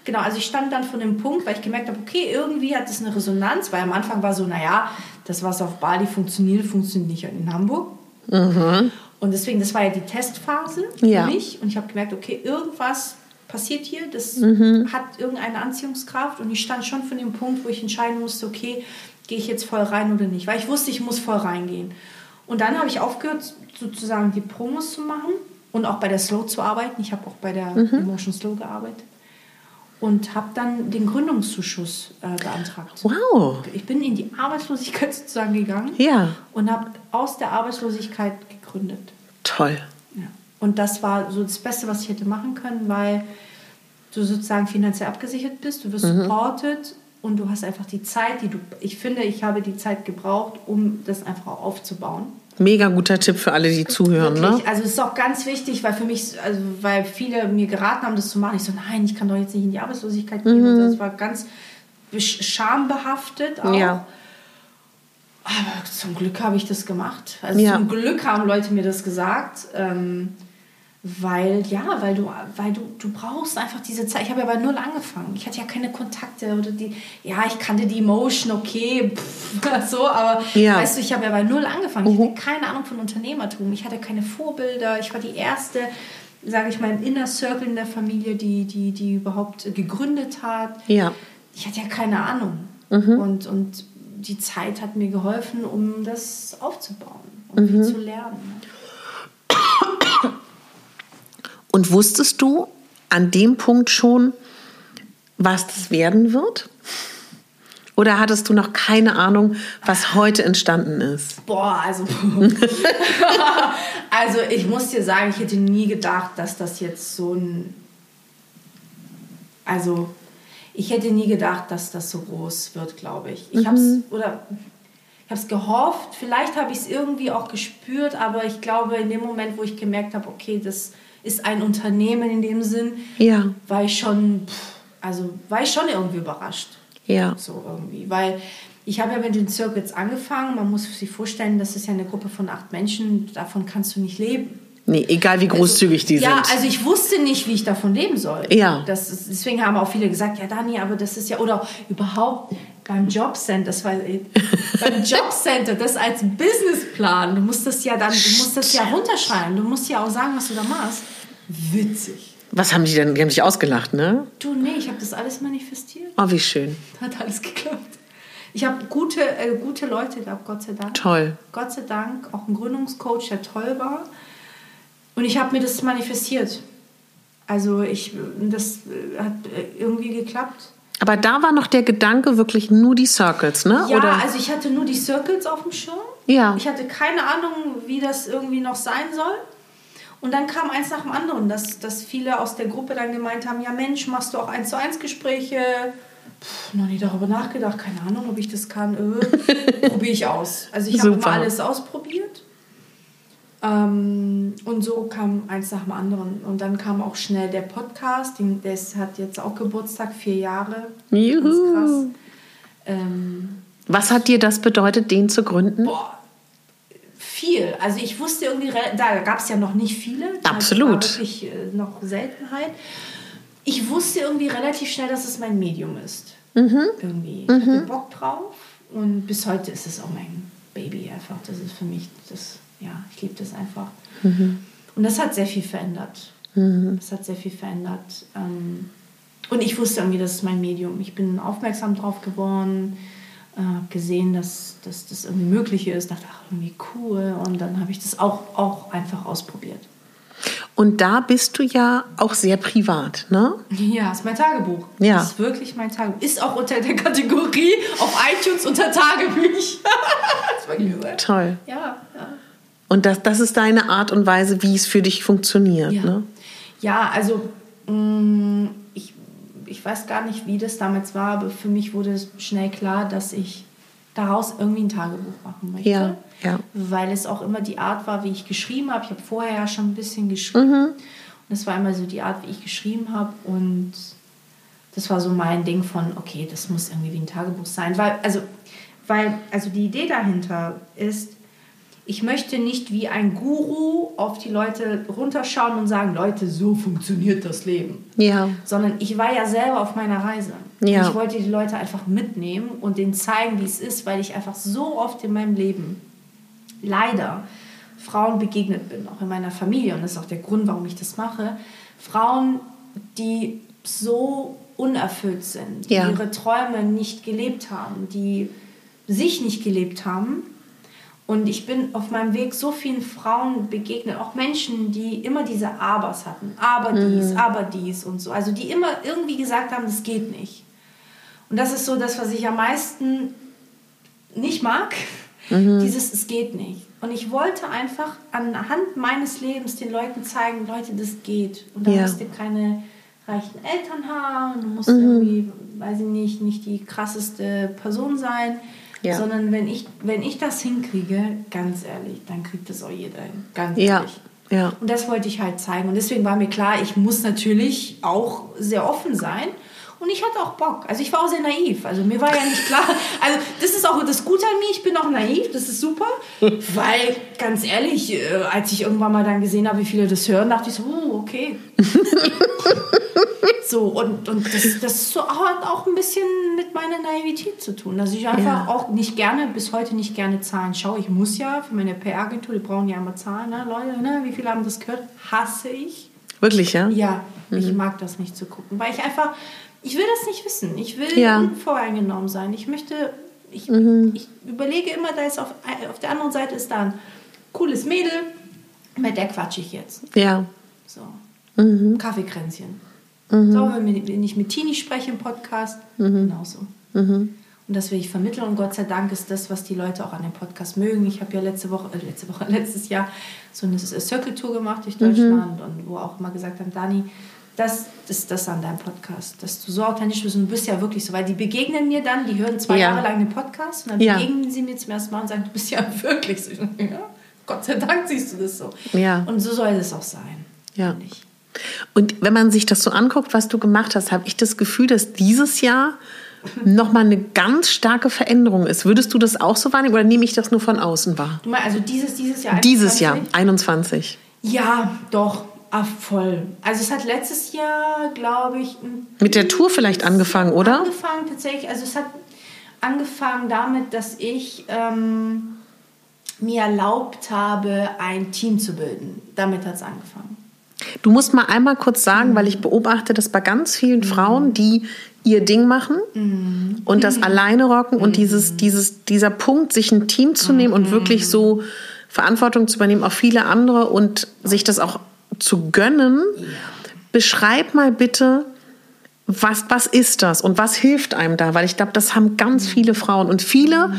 genau, also ich stand dann vor dem Punkt, weil ich gemerkt habe, okay, irgendwie hat das eine Resonanz, weil am Anfang war so, naja, das, was auf Bali funktioniert, funktioniert nicht in Hamburg. Mhm. Und deswegen, das war ja die Testphase ja. für mich. Und ich habe gemerkt, okay, irgendwas passiert hier, das mhm. hat irgendeine Anziehungskraft. Und ich stand schon vor dem Punkt, wo ich entscheiden musste, okay, gehe ich jetzt voll rein oder nicht. Weil ich wusste, ich muss voll reingehen. Und dann habe ich aufgehört, sozusagen die Promos zu machen und auch bei der Slow zu arbeiten. Ich habe auch bei der mhm. Emotion Slow gearbeitet und habe dann den Gründungszuschuss äh, beantragt. Wow! Ich bin in die Arbeitslosigkeit sozusagen gegangen ja. und habe aus der Arbeitslosigkeit gegründet. Toll. Ja. Und das war so das Beste, was ich hätte machen können, weil du sozusagen finanziell abgesichert bist, du wirst mhm. supported und du hast einfach die Zeit, die du, ich finde, ich habe die Zeit gebraucht, um das einfach aufzubauen. Mega guter Tipp für alle, die zuhören. Ne? Wirklich. Ne? Also es ist auch ganz wichtig, weil für mich, also weil viele mir geraten haben, das zu machen. Ich so, nein, ich kann doch jetzt nicht in die Arbeitslosigkeit gehen. Mhm. Das war ganz schambehaftet auch. Ja. Aber zum Glück habe ich das gemacht. Also ja. zum Glück haben Leute mir das gesagt. Ähm, weil, ja, weil du, weil du, du brauchst einfach diese Zeit. Ich habe ja bei null angefangen. Ich hatte ja keine Kontakte oder die, ja, ich kannte die Emotion, okay, pff, so, aber ja. weißt du, ich habe ja bei null angefangen. Ich hatte mhm. keine Ahnung von Unternehmertum. Ich hatte keine Vorbilder. Ich war die erste, sage ich mal, im Inner Circle in der Familie, die, die, die überhaupt gegründet hat. Ja. Ich hatte ja keine Ahnung. Mhm. Und, und die Zeit hat mir geholfen, um das aufzubauen und um mhm. zu lernen. Und wusstest du an dem Punkt schon, was das werden wird? Oder hattest du noch keine Ahnung, was heute entstanden ist? Boah, also. also, ich muss dir sagen, ich hätte nie gedacht, dass das jetzt so ein. Also, ich hätte nie gedacht, dass das so groß wird, glaube ich. Ich mhm. habe es. Oder. Ich habe es gehofft, vielleicht habe ich es irgendwie auch gespürt, aber ich glaube, in dem Moment, wo ich gemerkt habe, okay, das ist ein Unternehmen in dem Sinn, ja. war ich schon, also war ich schon irgendwie überrascht. Ja. So irgendwie, weil ich habe ja mit den Circuits angefangen. Man muss sich vorstellen, das ist ja eine Gruppe von acht Menschen. Davon kannst du nicht leben. Nee, egal wie großzügig also, die ja, sind. Ja, also ich wusste nicht, wie ich davon leben soll. Ja. Das ist, deswegen haben auch viele gesagt, ja Dani, aber das ist ja, oder überhaupt beim Jobcenter, das war beim Jobcenter, das als Businessplan, du musst das ja dann, du musst das ja runterschreiben, du musst ja auch sagen, was du da machst. Witzig. Was haben die denn? Die haben sich ausgelacht, ne? Du, nee, ich habe das alles manifestiert. Oh, wie schön. Hat alles geklappt. Ich habe gute, äh, gute Leute gehabt, Gott sei Dank. Toll. Gott sei Dank. Auch ein Gründungscoach, der toll war. Und ich habe mir das manifestiert. Also ich, das äh, hat äh, irgendwie geklappt. Aber da war noch der Gedanke wirklich nur die Circles, ne? Ja, Oder? also ich hatte nur die Circles auf dem Schirm. Ja. Ich hatte keine Ahnung, wie das irgendwie noch sein soll. Und dann kam eins nach dem anderen, dass, dass viele aus der Gruppe dann gemeint haben, ja Mensch, machst du auch eins zu eins Gespräche? Puh, noch nie darüber nachgedacht, keine Ahnung, ob ich das kann. Äh, Probiere ich aus. Also ich habe immer alles ausprobiert. Ähm, und so kam eins nach dem anderen. Und dann kam auch schnell der Podcast, der hat jetzt auch Geburtstag, vier Jahre. Juhu. krass. Ähm, Was hat dir das bedeutet, den zu gründen? Boah, viel. Also ich wusste irgendwie, da gab es ja noch nicht viele. Absolut. Das war wirklich äh, noch Seltenheit. Ich wusste irgendwie relativ schnell, dass es mein Medium ist. Mhm. Irgendwie. Ich mhm. hatte Bock drauf und bis heute ist es auch mein Baby einfach. Das ist für mich, das, ja, ich liebe das einfach. Mhm. Und das hat sehr viel verändert. Mhm. Das hat sehr viel verändert. Ähm, und ich wusste irgendwie, das ist mein Medium. Ich bin aufmerksam drauf geworden äh, gesehen, dass, dass das irgendwie möglich ist, dachte, ach, irgendwie cool. Und dann habe ich das auch, auch einfach ausprobiert. Und da bist du ja auch sehr privat, ne? Ja, ist mein Tagebuch. Ja. Das ist wirklich mein Tagebuch. Ist auch unter der Kategorie auf iTunes unter Tagebücher. das war so. Toll. Ja, ja. Und das, das ist deine Art und Weise, wie es für dich funktioniert, ja. ne? Ja, also mh, mm, ich weiß gar nicht, wie das damals war, aber für mich wurde schnell klar, dass ich daraus irgendwie ein Tagebuch machen möchte. Ja, ja. Weil es auch immer die Art war, wie ich geschrieben habe. Ich habe vorher ja schon ein bisschen geschrieben. Mhm. Und es war immer so die Art, wie ich geschrieben habe. Und das war so mein Ding von, okay, das muss irgendwie wie ein Tagebuch sein. Weil, also, weil, also die Idee dahinter ist, ich möchte nicht wie ein Guru auf die Leute runterschauen und sagen, Leute, so funktioniert das Leben. Ja. Sondern ich war ja selber auf meiner Reise. Ja. Ich wollte die Leute einfach mitnehmen und denen zeigen, wie es ist, weil ich einfach so oft in meinem Leben leider Frauen begegnet bin, auch in meiner Familie. Und das ist auch der Grund, warum ich das mache. Frauen, die so unerfüllt sind, ja. die ihre Träume nicht gelebt haben, die sich nicht gelebt haben und ich bin auf meinem Weg so vielen Frauen begegnet, auch Menschen, die immer diese Abers hatten. Aber dies, mhm. aber dies und so. Also die immer irgendwie gesagt haben, das geht nicht. Und das ist so das, was ich am meisten nicht mag. Mhm. Dieses, es geht nicht. Und ich wollte einfach anhand meines Lebens den Leuten zeigen, Leute, das geht. Und da ja. musst du keine reichen Eltern haben, du musst mhm. irgendwie, weiß ich nicht, nicht die krasseste Person sein ja. Sondern wenn ich, wenn ich das hinkriege, ganz ehrlich, dann kriegt das auch jeder hin. Ganz ja. ehrlich. Ja. Und das wollte ich halt zeigen. Und deswegen war mir klar, ich muss natürlich auch sehr offen sein. Und ich hatte auch Bock. Also ich war auch sehr naiv. Also mir war ja nicht klar. Also das ist auch das Gute an mir. Ich bin auch naiv. Das ist super. Weil ganz ehrlich, äh, als ich irgendwann mal dann gesehen habe, wie viele das hören, dachte ich so, oh, okay. So, und, und das, das hat auch ein bisschen mit meiner Naivität zu tun. Dass ich einfach ja. auch nicht gerne, bis heute nicht gerne Zahlen schaue. Ich muss ja für meine PR-Agentur, die brauchen ja immer Zahlen, ne? Leute, ne? wie viele haben das gehört? Hasse ich. Wirklich, ja? Ja, mhm. ich mag das nicht zu gucken, weil ich einfach, ich will das nicht wissen. Ich will ja. unvoreingenommen sein. Ich möchte, ich, mhm. ich überlege immer, da ist auf, auf der anderen Seite ist da ein cooles Mädel, mit der quatsche ich jetzt. Ja. So. Mhm. Kaffeekränzchen. Mhm. So, wenn ich mit Tini spreche im Podcast, mhm. genauso. Mhm. Und das will ich vermitteln und Gott sei Dank ist das, was die Leute auch an dem Podcast mögen. Ich habe ja letzte Woche, äh, letzte Woche, letztes Jahr so eine Circle-Tour gemacht durch Deutschland und wo auch immer gesagt haben, Dani, das ist das an deinem Podcast, dass du so authentisch bist und du bist ja wirklich so, weil die begegnen mir dann, die hören zwei ja. Jahre lang den Podcast und dann ja. begegnen sie mir zum ersten Mal und sagen, du bist ja wirklich so. Ja, Gott sei Dank siehst du das so. Ja. Und so soll es auch sein. Ja. Ich. Und wenn man sich das so anguckt, was du gemacht hast, habe ich das Gefühl, dass dieses Jahr nochmal eine ganz starke Veränderung ist. Würdest du das auch so wahrnehmen oder nehme ich das nur von außen wahr? Du meinst also dieses, dieses Jahr? 21? Dieses Jahr, 21. Ja, doch. Ah, voll. Also es hat letztes Jahr, glaube ich... Mit der Tour vielleicht angefangen, oder? Angefangen tatsächlich. Also es hat angefangen damit, dass ich ähm, mir erlaubt habe, ein Team zu bilden. Damit hat es angefangen. Du musst mal einmal kurz sagen, mhm. weil ich beobachte das bei ganz vielen mhm. Frauen, die ihr Ding machen mhm. und das alleine rocken und dieses, mhm. dieses, dieser Punkt, sich ein Team zu nehmen und wirklich so Verantwortung zu übernehmen auf viele andere und sich das auch zu gönnen. Ja. Beschreib mal bitte, was, was ist das und was hilft einem da? Weil ich glaube, das haben ganz mhm. viele Frauen und viele,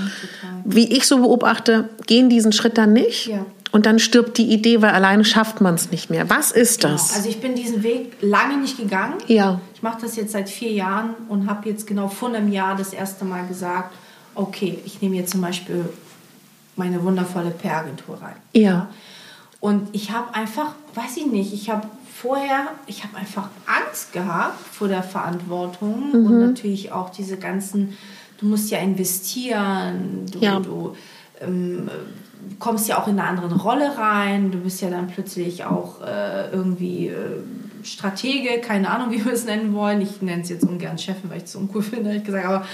wie ich so beobachte, gehen diesen Schritt dann nicht. Ja und dann stirbt die Idee, weil alleine schafft man es nicht mehr. Was ist genau. das? Genau. Also ich bin diesen Weg lange nicht gegangen. Ja. Ich mache das jetzt seit vier Jahren und habe jetzt genau vor einem Jahr das erste Mal gesagt, okay, ich nehme jetzt zum Beispiel meine wundervolle PR-Agentur rein. Ja. Und ich habe einfach, weiß ich nicht, ich habe vorher, ich habe einfach Angst gehabt vor der Verantwortung mhm. und natürlich auch diese ganzen, du musst ja investieren, du, ja. du ähm, kommst ja auch in eine andere Rolle rein. Du bist ja dann plötzlich auch äh, irgendwie äh, Stratege, keine Ahnung, wie wir es nennen wollen. Ich nenne es jetzt ungern Chefin, weil ich es so uncool finde, ehrlich gesagt. Aber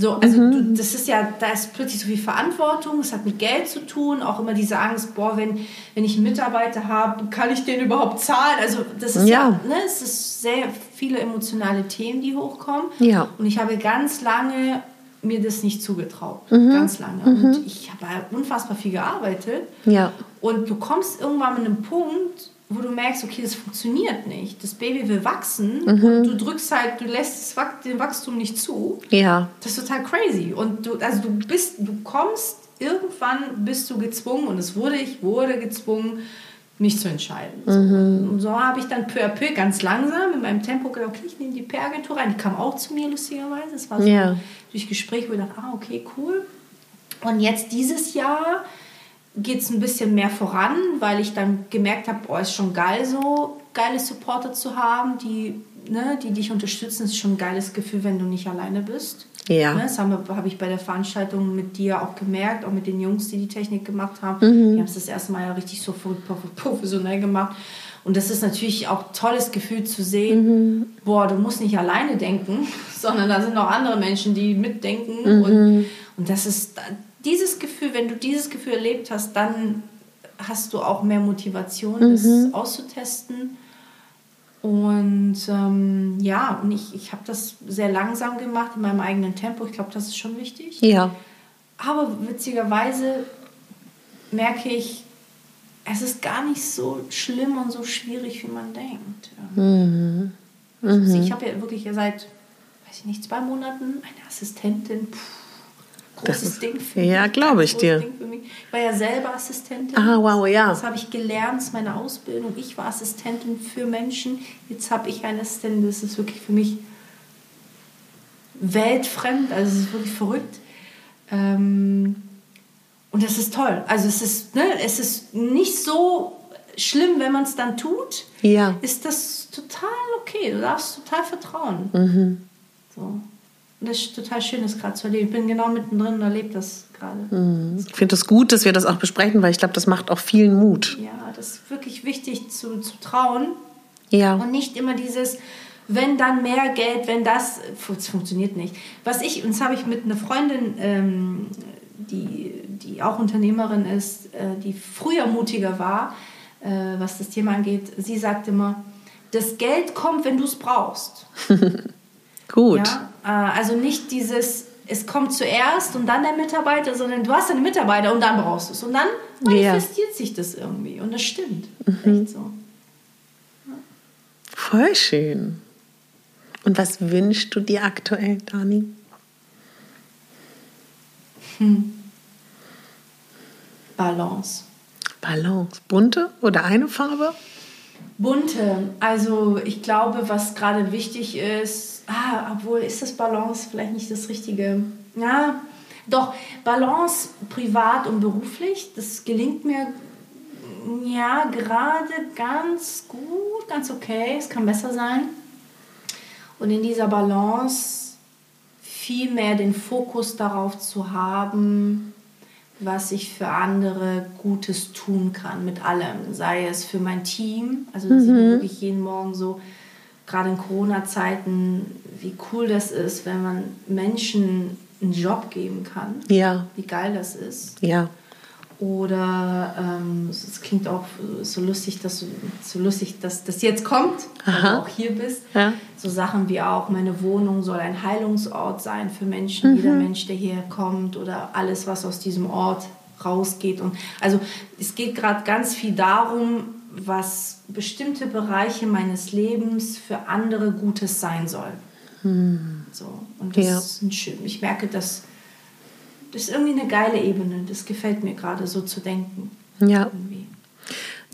so, also mhm. du, das ist ja, da ist plötzlich so viel Verantwortung, es hat mit Geld zu tun, auch immer diese Angst, boah, wenn, wenn ich einen Mitarbeiter habe, kann ich den überhaupt zahlen? Also das ist ja, ja ne, es ist sehr viele emotionale Themen, die hochkommen. Ja. Und ich habe ganz lange mir das nicht zugetraut, mhm. ganz lange. Mhm. Und ich habe halt unfassbar viel gearbeitet. Ja. Und du kommst irgendwann an einen Punkt, wo du merkst, okay, das funktioniert nicht. Das Baby will wachsen mhm. und du drückst halt, du lässt den Wachstum nicht zu. Ja. Das ist total crazy. Und du, also du bist, du kommst, irgendwann bist du gezwungen, und es wurde, ich wurde gezwungen, mich zu entscheiden. Mhm. Und so habe ich dann peu à peu ganz langsam in meinem Tempo gedacht, okay, ich nehme die PR-Agentur rein. Die kam auch zu mir, lustigerweise. Es war so ja. Durch Gespräche, wo ich dachte, ah, okay, cool. Und jetzt dieses Jahr geht es ein bisschen mehr voran, weil ich dann gemerkt habe, oh, ist schon geil so, geile Supporter zu haben, die, ne, die dich unterstützen. Ist schon ein geiles Gefühl, wenn du nicht alleine bist. Ja. Ne, das habe hab ich bei der Veranstaltung mit dir auch gemerkt, auch mit den Jungs, die die Technik gemacht haben. Mhm. Die haben es das erste Mal ja richtig so professionell gemacht. Und das ist natürlich auch ein tolles Gefühl zu sehen, mhm. boah, du musst nicht alleine denken, sondern da sind noch andere Menschen, die mitdenken. Mhm. Und, und das ist dieses Gefühl, wenn du dieses Gefühl erlebt hast, dann hast du auch mehr Motivation, das mhm. auszutesten. Und ähm, ja, und ich, ich habe das sehr langsam gemacht in meinem eigenen Tempo. Ich glaube, das ist schon wichtig. Ja. Aber witzigerweise merke ich, es ist gar nicht so schlimm und so schwierig, wie man denkt. Mhm. Also mhm. ich habe ja wirklich seit, weiß ich nicht, zwei Monaten eine Assistentin. Puh großes ist, Ding für mich. Ja, glaube ich dir. Ich war ja selber Assistentin. Ah, wow, ja. Das habe ich gelernt, das ist meine Ausbildung. Ich war Assistentin für Menschen. Jetzt habe ich eine Assistentin. Das ist wirklich für mich weltfremd. Also es ist wirklich verrückt. Ähm, und das ist toll. Also es ist, ne, es ist nicht so schlimm, wenn man es dann tut. Ja. Ist das total okay. Du darfst total vertrauen. Mhm. So. Und das ist total schön, das gerade zu erleben. Ich bin genau mittendrin und erlebe das gerade. Mhm. Ich finde es das gut, dass wir das auch besprechen, weil ich glaube, das macht auch vielen Mut. Ja, das ist wirklich wichtig zu, zu trauen. Ja. Und nicht immer dieses, wenn dann mehr Geld, wenn das, das funktioniert nicht. Was ich, und das habe ich mit einer Freundin, ähm, die, die auch Unternehmerin ist, äh, die früher mutiger war, äh, was das Thema angeht, sie sagt immer, das Geld kommt, wenn du es brauchst. Gut. Ja? Äh, also nicht dieses, es kommt zuerst und dann der Mitarbeiter, sondern du hast einen Mitarbeiter und dann brauchst du es. Und dann manifestiert ja. sich das irgendwie. Und das stimmt. Mhm. Echt so. Ja. Voll schön. Und was wünschst du dir aktuell, Dani? Hm. Balance. Balance. Bunte oder eine Farbe? Bunte. Also ich glaube, was gerade wichtig ist, ah, obwohl ist das Balance vielleicht nicht das Richtige. Ja, doch, Balance privat und beruflich, das gelingt mir ja gerade ganz gut, ganz okay. Es kann besser sein. Und in dieser Balance viel mehr den Fokus darauf zu haben, was ich für andere Gutes tun kann mit allem. Sei es für mein Team, also dass mhm. ich wirklich jeden Morgen so gerade in Corona-Zeiten, wie cool das ist, wenn man Menschen einen Job geben kann. Ja. Wie geil das ist. Ja. Oder ähm, es klingt auch so lustig, dass so lustig, dass das jetzt kommt, Aha. wenn du auch hier bist. Ja. So Sachen wie auch meine Wohnung soll ein Heilungsort sein für Menschen, mhm. jeder Mensch, der hier kommt oder alles, was aus diesem Ort rausgeht. Und also es geht gerade ganz viel darum, was bestimmte Bereiche meines Lebens für andere Gutes sein soll. Hm. So, und das ja. ist schön. Ich merke, dass das ist irgendwie eine geile Ebene. Das gefällt mir gerade so zu denken. Ja. Irgendwie.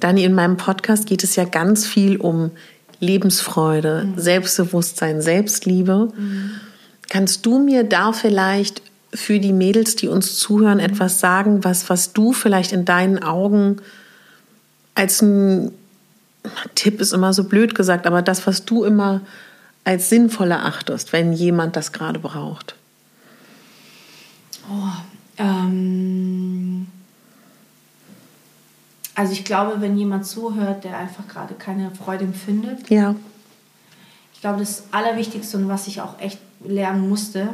Dani, in meinem Podcast geht es ja ganz viel um Lebensfreude, mhm. Selbstbewusstsein, Selbstliebe. Mhm. Kannst du mir da vielleicht für die Mädels, die uns zuhören, etwas sagen, was, was du vielleicht in deinen Augen als ein Tipp ist immer so blöd gesagt, aber das, was du immer als sinnvoll erachtest, wenn jemand das gerade braucht? Oh, ähm also ich glaube, wenn jemand zuhört, der einfach gerade keine Freude empfindet, ja. ich glaube, das Allerwichtigste und was ich auch echt lernen musste,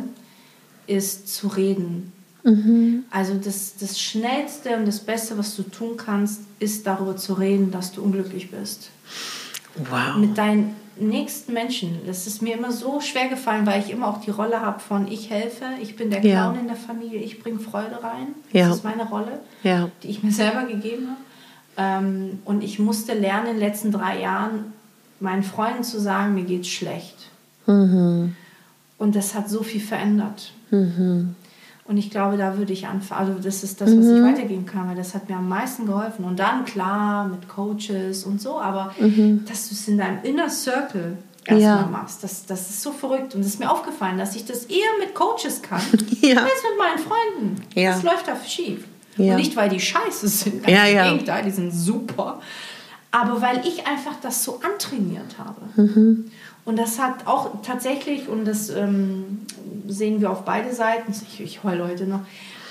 ist zu reden. Mhm. Also das, das Schnellste und das Beste, was du tun kannst, ist darüber zu reden, dass du unglücklich bist. Wow. Mit deinen nächsten Menschen. Das ist mir immer so schwer gefallen, weil ich immer auch die Rolle habe von ich helfe, ich bin der Clown ja. in der Familie, ich bringe Freude rein. Das ja. ist meine Rolle, ja. die ich mir selber gegeben habe. Ähm, und ich musste lernen in den letzten drei Jahren, meinen Freunden zu sagen, mir geht's schlecht. Mhm. Und das hat so viel verändert. Mhm. Und ich glaube, da würde ich anfangen. Also das ist das, was mhm. ich weitergeben kann, weil das hat mir am meisten geholfen. Und dann klar mit Coaches und so, aber mhm. dass du es in deinem Inner Circle erstmal ja. machst, das, das ist so verrückt. Und es ist mir aufgefallen, dass ich das eher mit Coaches kann, ja. als mit meinen Freunden. Ja. Das läuft da schief. Ja. Und nicht, weil die scheiße sind, ganz ja, im. Gegenteil, die sind super. Aber weil ich einfach das so antrainiert habe. Mhm. Und das hat auch tatsächlich, und das ähm, sehen wir auf beide Seiten, ich, ich heule heute noch,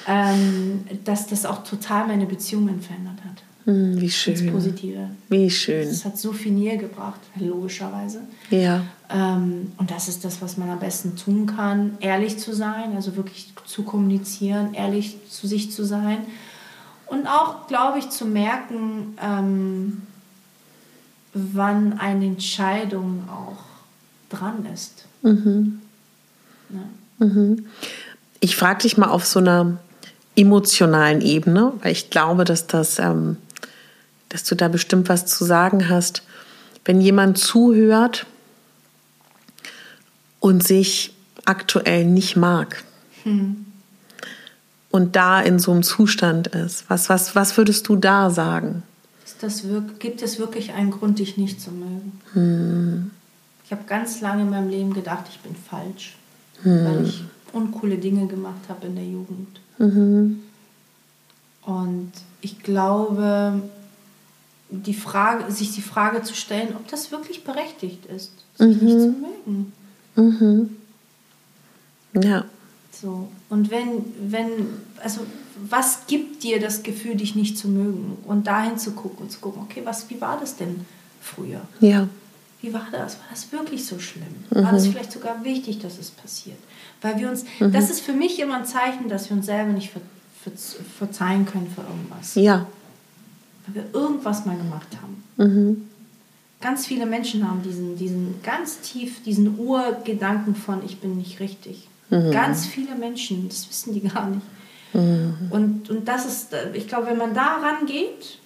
ähm, dass das auch total meine Beziehungen verändert hat. Mm, wie schön. Das Positive. Wie schön. Das hat so viel Nähe gebracht, logischerweise. Ja. Ähm, und das ist das, was man am besten tun kann, ehrlich zu sein, also wirklich zu kommunizieren, ehrlich zu sich zu sein. Und auch, glaube ich, zu merken, ähm, wann eine Entscheidung auch dran ist. Mhm. Ja. Mhm. Ich frage dich mal auf so einer emotionalen Ebene, weil ich glaube, dass das, ähm, dass du da bestimmt was zu sagen hast. Wenn jemand zuhört und sich aktuell nicht mag hm. und da in so einem Zustand ist, was, was, was würdest du da sagen? Das gibt es wirklich einen Grund, dich nicht zu mögen? Hm. Ich habe ganz lange in meinem Leben gedacht, ich bin falsch, hm. weil ich uncoole Dinge gemacht habe in der Jugend. Mhm. Und ich glaube, die Frage, sich die Frage zu stellen, ob das wirklich berechtigt ist, sich mhm. nicht zu mögen. Mhm. Ja. So. Und wenn, wenn, also was gibt dir das Gefühl, dich nicht zu mögen? Und dahin zu gucken und zu gucken, okay, was, wie war das denn früher? Ja. Wie war das? War das wirklich so schlimm? Mhm. War das vielleicht sogar wichtig, dass es passiert? Weil wir uns, mhm. das ist für mich immer ein Zeichen, dass wir uns selber nicht ver, ver, verzeihen können für irgendwas. Ja. Weil wir irgendwas mal gemacht haben. Mhm. Ganz viele Menschen haben diesen, diesen ganz tief, diesen Urgedanken von, ich bin nicht richtig. Mhm. Ganz viele Menschen, das wissen die gar nicht. Mhm. Und, und das ist, ich glaube, wenn man da rangeht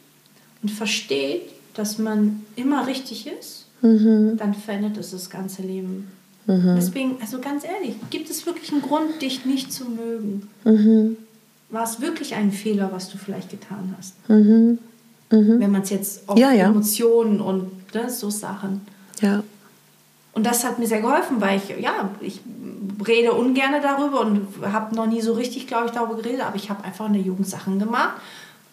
und versteht, dass man immer richtig ist, mhm. dann verändert es das ganze Leben. Mhm. Deswegen, also ganz ehrlich, gibt es wirklich einen Grund, dich nicht zu mögen? Mhm. War es wirklich ein Fehler, was du vielleicht getan hast? Mhm. Mhm. Wenn man es jetzt auf ja, ja. Emotionen und ne, so Sachen. Ja. Und das hat mir sehr geholfen, weil ich, ja, ich rede ungern darüber und habe noch nie so richtig, glaube ich, darüber geredet, aber ich habe einfach in der Jugend Sachen gemacht.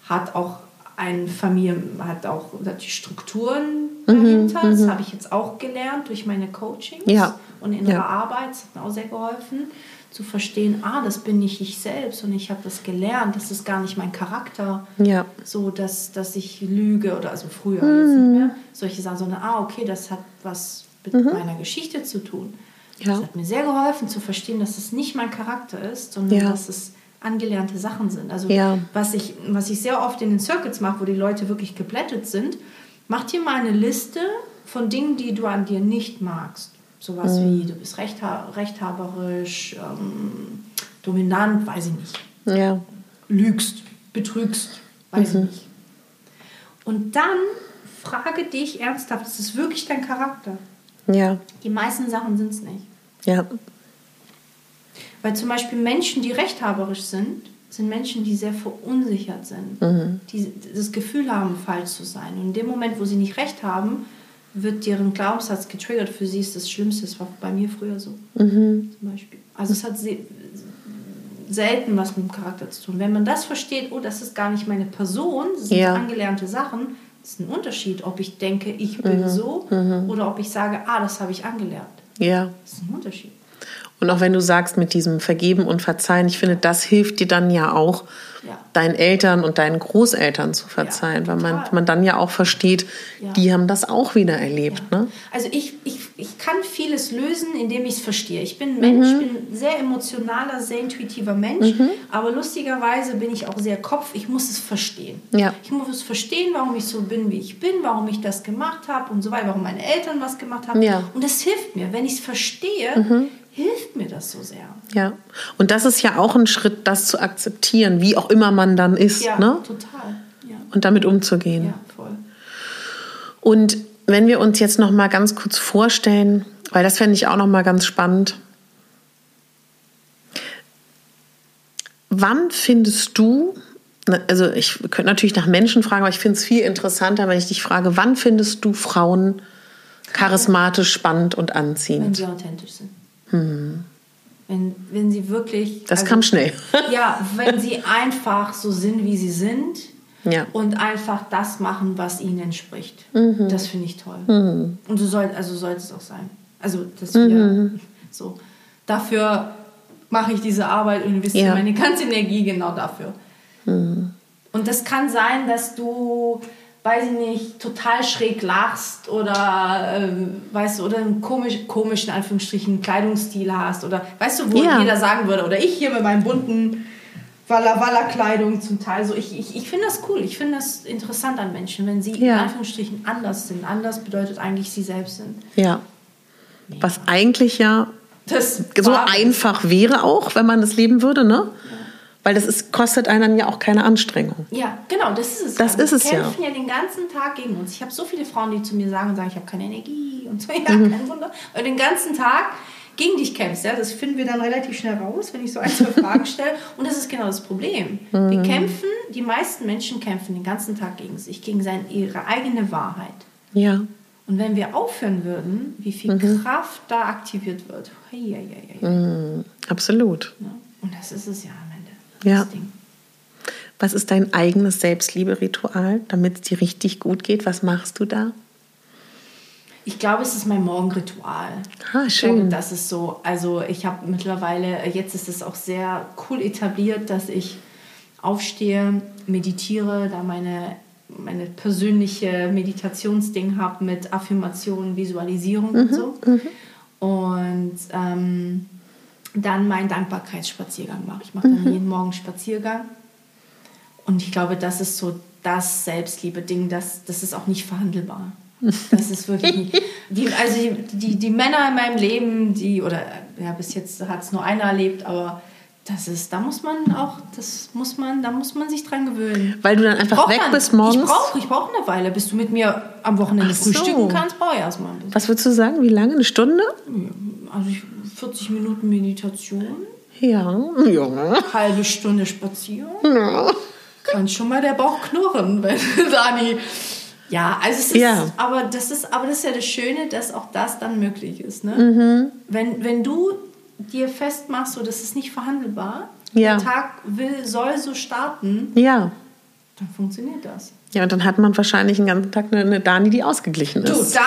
Hat auch eine Familie, hat auch die Strukturen dahinter. Mhm, das mhm. habe ich jetzt auch gelernt durch meine Coachings ja. und innere ja. Arbeit. Das hat mir auch sehr geholfen, zu verstehen, ah, das bin nicht ich selbst und ich habe das gelernt, das ist gar nicht mein Charakter. Ja. So, dass, dass ich lüge oder also früher mhm. jetzt nicht mehr. Solche Sachen, sondern ah, okay, das hat was mit mhm. meiner Geschichte zu tun. Ja. Das hat mir sehr geholfen zu verstehen, dass es nicht mein Charakter ist, sondern dass es angelernte Sachen sind. Also ja. was, ich, was ich sehr oft in den Circuits mache, wo die Leute wirklich geblättet sind, Mach dir mal eine Liste von Dingen, die du an dir nicht magst. Sowas mhm. wie, du bist rechtha rechthaberisch, ähm, dominant, weiß ich nicht. Ja. Lügst, betrügst, weiß mhm. ich nicht. Und dann frage dich ernsthaft, ist es wirklich dein Charakter? Ja. Die meisten Sachen sind es nicht. Ja. Weil zum Beispiel Menschen, die rechthaberisch sind, sind Menschen, die sehr verunsichert sind, mhm. die das Gefühl haben, falsch zu sein. Und in dem Moment, wo sie nicht recht haben, wird deren Glaubenssatz getriggert. Für sie ist das Schlimmste. Das war bei mir früher so. Mhm. Zum Beispiel. Also es hat selten was mit dem Charakter zu tun. Wenn man das versteht, oh, das ist gar nicht meine Person, das sind ja. angelernte Sachen, das ist ein Unterschied, ob ich denke, ich bin mhm. so mhm. oder ob ich sage, ah, das habe ich angelernt. Ja. Das ist ein Unterschied. Und auch wenn du sagst, mit diesem Vergeben und Verzeihen, ich finde, das hilft dir dann ja auch, ja. deinen Eltern und deinen Großeltern zu verzeihen, ja, weil man, man dann ja auch versteht, ja. die haben das auch wieder erlebt. Ne? Also ich, ich, ich kann vieles lösen, indem ich es verstehe. Ich bin Mensch, mhm. ich bin ein sehr emotionaler, sehr intuitiver Mensch, mhm. aber lustigerweise bin ich auch sehr Kopf. Ich muss es verstehen. Ich muss es verstehen, warum ich so bin, wie ich bin, warum ich das gemacht habe und so weiter, warum meine Eltern was gemacht haben. Und das hilft mir. Wenn ich es verstehe, mhm hilft mir das so sehr. Ja, und das ist ja auch ein Schritt, das zu akzeptieren, wie auch immer man dann ist. Ja, ne? total. Ja. Und damit umzugehen. Ja, voll. Und wenn wir uns jetzt noch mal ganz kurz vorstellen, weil das fände ich auch noch mal ganz spannend. Wann findest du, also ich könnte natürlich nach Menschen fragen, aber ich finde es viel interessanter, wenn ich dich frage, wann findest du Frauen charismatisch, spannend und anziehend? Wenn sie authentisch sind. Mhm. Wenn, wenn sie wirklich. Das also, kam schnell. ja, wenn sie einfach so sind, wie sie sind. Ja. Und einfach das machen, was ihnen entspricht. Mhm. Das finde ich toll. Mhm. Und so soll, also soll es auch sein. Also, das wir mhm. so. Dafür mache ich diese Arbeit und investiere ja. meine ganze Energie genau dafür. Mhm. Und das kann sein, dass du weiß ich nicht, total schräg lachst oder, ähm, weißt du, oder einen komisch, komischen, Anführungsstrichen, Kleidungsstil hast oder, weißt du, wo ja. jeder sagen würde, oder ich hier mit meinem bunten Walla Walla Kleidung zum Teil so. Ich, ich, ich finde das cool, ich finde das interessant an Menschen, wenn sie ja. in Anführungsstrichen anders sind. Anders bedeutet eigentlich, sie selbst sind. Ja. Was eigentlich ja das so einfach wäre auch, wenn man das leben würde, ne? Ja. Weil das ist, kostet einen ja auch keine Anstrengung. Ja, genau, das ist es. Das ist es ja. Wir kämpfen ja den ganzen Tag gegen uns. Ich habe so viele Frauen, die zu mir sagen und sagen, ich habe keine Energie und so, ja, mhm. kein Wunder. Und den ganzen Tag gegen dich kämpfst. Ja? Das finden wir dann relativ schnell raus, wenn ich so ein, zwei Fragen stelle. Und das ist genau das Problem. Mhm. Wir kämpfen, die meisten Menschen kämpfen den ganzen Tag gegen sich, gegen seine, ihre eigene Wahrheit. Ja. Und wenn wir aufhören würden, wie viel mhm. Kraft da aktiviert wird. Hey, hey, hey, mhm. Absolut. Ja? Und das ist es ja ja. Was ist dein eigenes Selbstliebe-Ritual, damit es dir richtig gut geht? Was machst du da? Ich glaube, es ist mein Morgenritual. Ah, schön. Glaube, das ist so. Also ich habe mittlerweile, jetzt ist es auch sehr cool etabliert, dass ich aufstehe, meditiere, da meine, meine persönliche Meditationsding habe mit Affirmationen, Visualisierung mhm, und so. Mhm. Und ähm, dann meinen Dankbarkeitsspaziergang mache. Ich mache dann mhm. jeden Morgen Spaziergang. Und ich glaube, das ist so das Selbstliebe-Ding, das, das ist auch nicht verhandelbar. Das ist wirklich nicht. Die, also die, die, die Männer in meinem Leben, die, oder ja, bis jetzt hat es nur einer erlebt, aber das ist, da muss man auch, das muss man, da muss man sich dran gewöhnen. Weil du dann einfach weg man, bist morgens? Ich brauche ich brauch eine Weile, bis du mit mir am Wochenende so. frühstücken kannst, brauche ich erstmal. Was würdest du sagen? Wie lange? Eine Stunde? Also ich 40 Minuten Meditation. Ja, ja. Halbe Stunde Spaziergang. Ja. Kann schon mal der Bauch knurren, wenn Dani. Ja, also es ist, ja. aber das ist, aber das ist ja das Schöne, dass auch das dann möglich ist. Ne? Mhm. Wenn, wenn du dir festmachst, so, das ist nicht verhandelbar, ja. der Tag will, soll so starten, ja. dann funktioniert das. Ja, und dann hat man wahrscheinlich den ganzen Tag eine, eine Dani, die ausgeglichen ist. Du,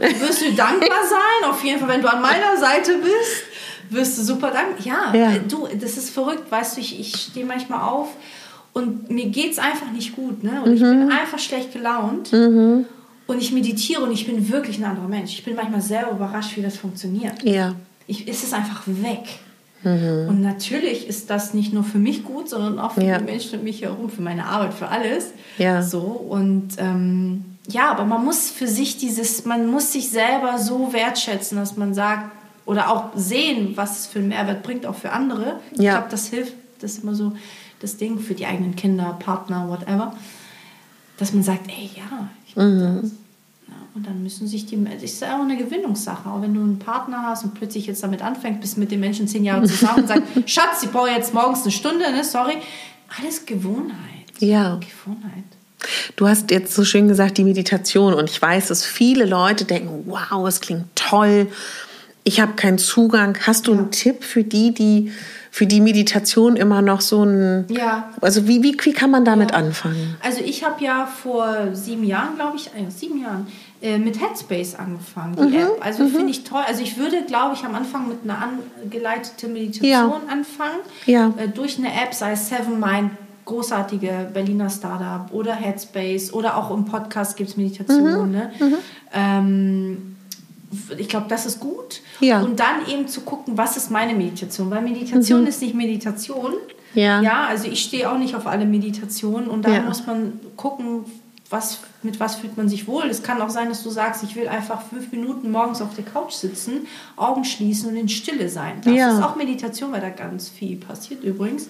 dann wirst du dankbar sein. Auf jeden Fall, wenn du an meiner Seite bist, wirst du super dankbar. Ja, ja. Äh, du, das ist verrückt. Weißt du, ich, ich stehe manchmal auf und mir geht es einfach nicht gut. Ne? Und mhm. ich bin einfach schlecht gelaunt. Mhm. Und ich meditiere und ich bin wirklich ein anderer Mensch. Ich bin manchmal sehr überrascht, wie das funktioniert. Ja. Ich, ist es einfach weg. Mhm. Und natürlich ist das nicht nur für mich gut, sondern auch für ja. die Menschen um mich herum, für meine Arbeit, für alles. Ja. So und ähm, ja, aber man muss für sich dieses, man muss sich selber so wertschätzen, dass man sagt oder auch sehen, was es für einen Mehrwert bringt, auch für andere. Ich ja. glaube, das hilft, das ist immer so das Ding für die eigenen Kinder, Partner, whatever, dass man sagt, ey, ja, ich mhm. das. Und dann müssen sich die, das ist ja auch eine Gewinnungssache. Auch wenn du einen Partner hast und plötzlich jetzt damit anfängst, bist mit den Menschen zehn Jahre zusammen und sagst, Schatz, ich brauche jetzt morgens eine Stunde, ne, sorry. Alles Gewohnheit. Ja. Gewohnheit. Du hast jetzt so schön gesagt, die Meditation. Und ich weiß, dass viele Leute denken, wow, es klingt toll. Ich habe keinen Zugang. Hast du ja. einen Tipp für die, die für die Meditation immer noch so ein. Ja. Also wie, wie, wie kann man damit ja. anfangen? Also ich habe ja vor sieben Jahren, glaube ich, äh, sieben Jahren, äh, mit Headspace angefangen, die mhm. App. Also mhm. finde ich toll. Also ich würde, glaube ich, am Anfang mit einer angeleiteten Meditation ja. anfangen. Ja. Äh, durch eine App, sei es Seven Mind, großartige Berliner Startup oder Headspace oder auch im Podcast gibt es Meditation. Mhm. Ne? Mhm. Ähm, ich glaube, das ist gut. Ja. Und dann eben zu gucken, was ist meine Meditation? Weil Meditation mhm. ist nicht Meditation. Ja. ja, also ich stehe auch nicht auf alle Meditationen und da ja. muss man gucken, was, mit was fühlt man sich wohl. Es kann auch sein, dass du sagst, ich will einfach fünf Minuten morgens auf der Couch sitzen, Augen schließen und in Stille sein. Das ja. ist auch Meditation, weil da ganz viel passiert übrigens.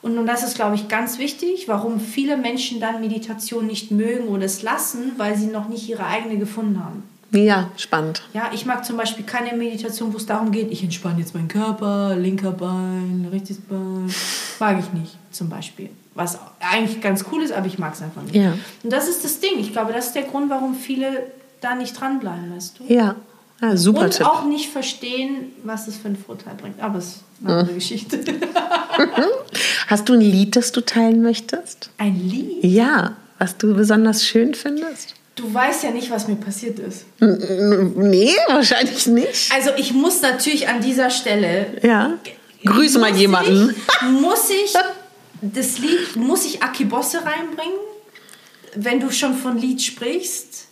Und, und das ist, glaube ich, ganz wichtig, warum viele Menschen dann Meditation nicht mögen oder es lassen, weil sie noch nicht ihre eigene gefunden haben. Ja, spannend. Ja, ich mag zum Beispiel keine Meditation, wo es darum geht, ich entspanne jetzt meinen Körper, linker Bein, rechtes Bein. Mag ich nicht, zum Beispiel. Was eigentlich ganz cool ist, aber ich mag es einfach nicht. Ja. Und das ist das Ding. Ich glaube, das ist der Grund, warum viele da nicht dranbleiben, weißt du? Ja. ja super Und Tipp. auch nicht verstehen, was es für einen Vorteil bringt. Aber es ist eine andere mhm. Geschichte. Hast du ein Lied, das du teilen möchtest? Ein Lied? Ja, was du besonders schön findest? Du weißt ja nicht, was mir passiert ist. Nee, wahrscheinlich nicht. Also ich muss natürlich an dieser Stelle. Ja. Grüße mal jemanden. Ich, muss ich das Lied, muss ich Akibosse reinbringen? Wenn du schon von Lied sprichst,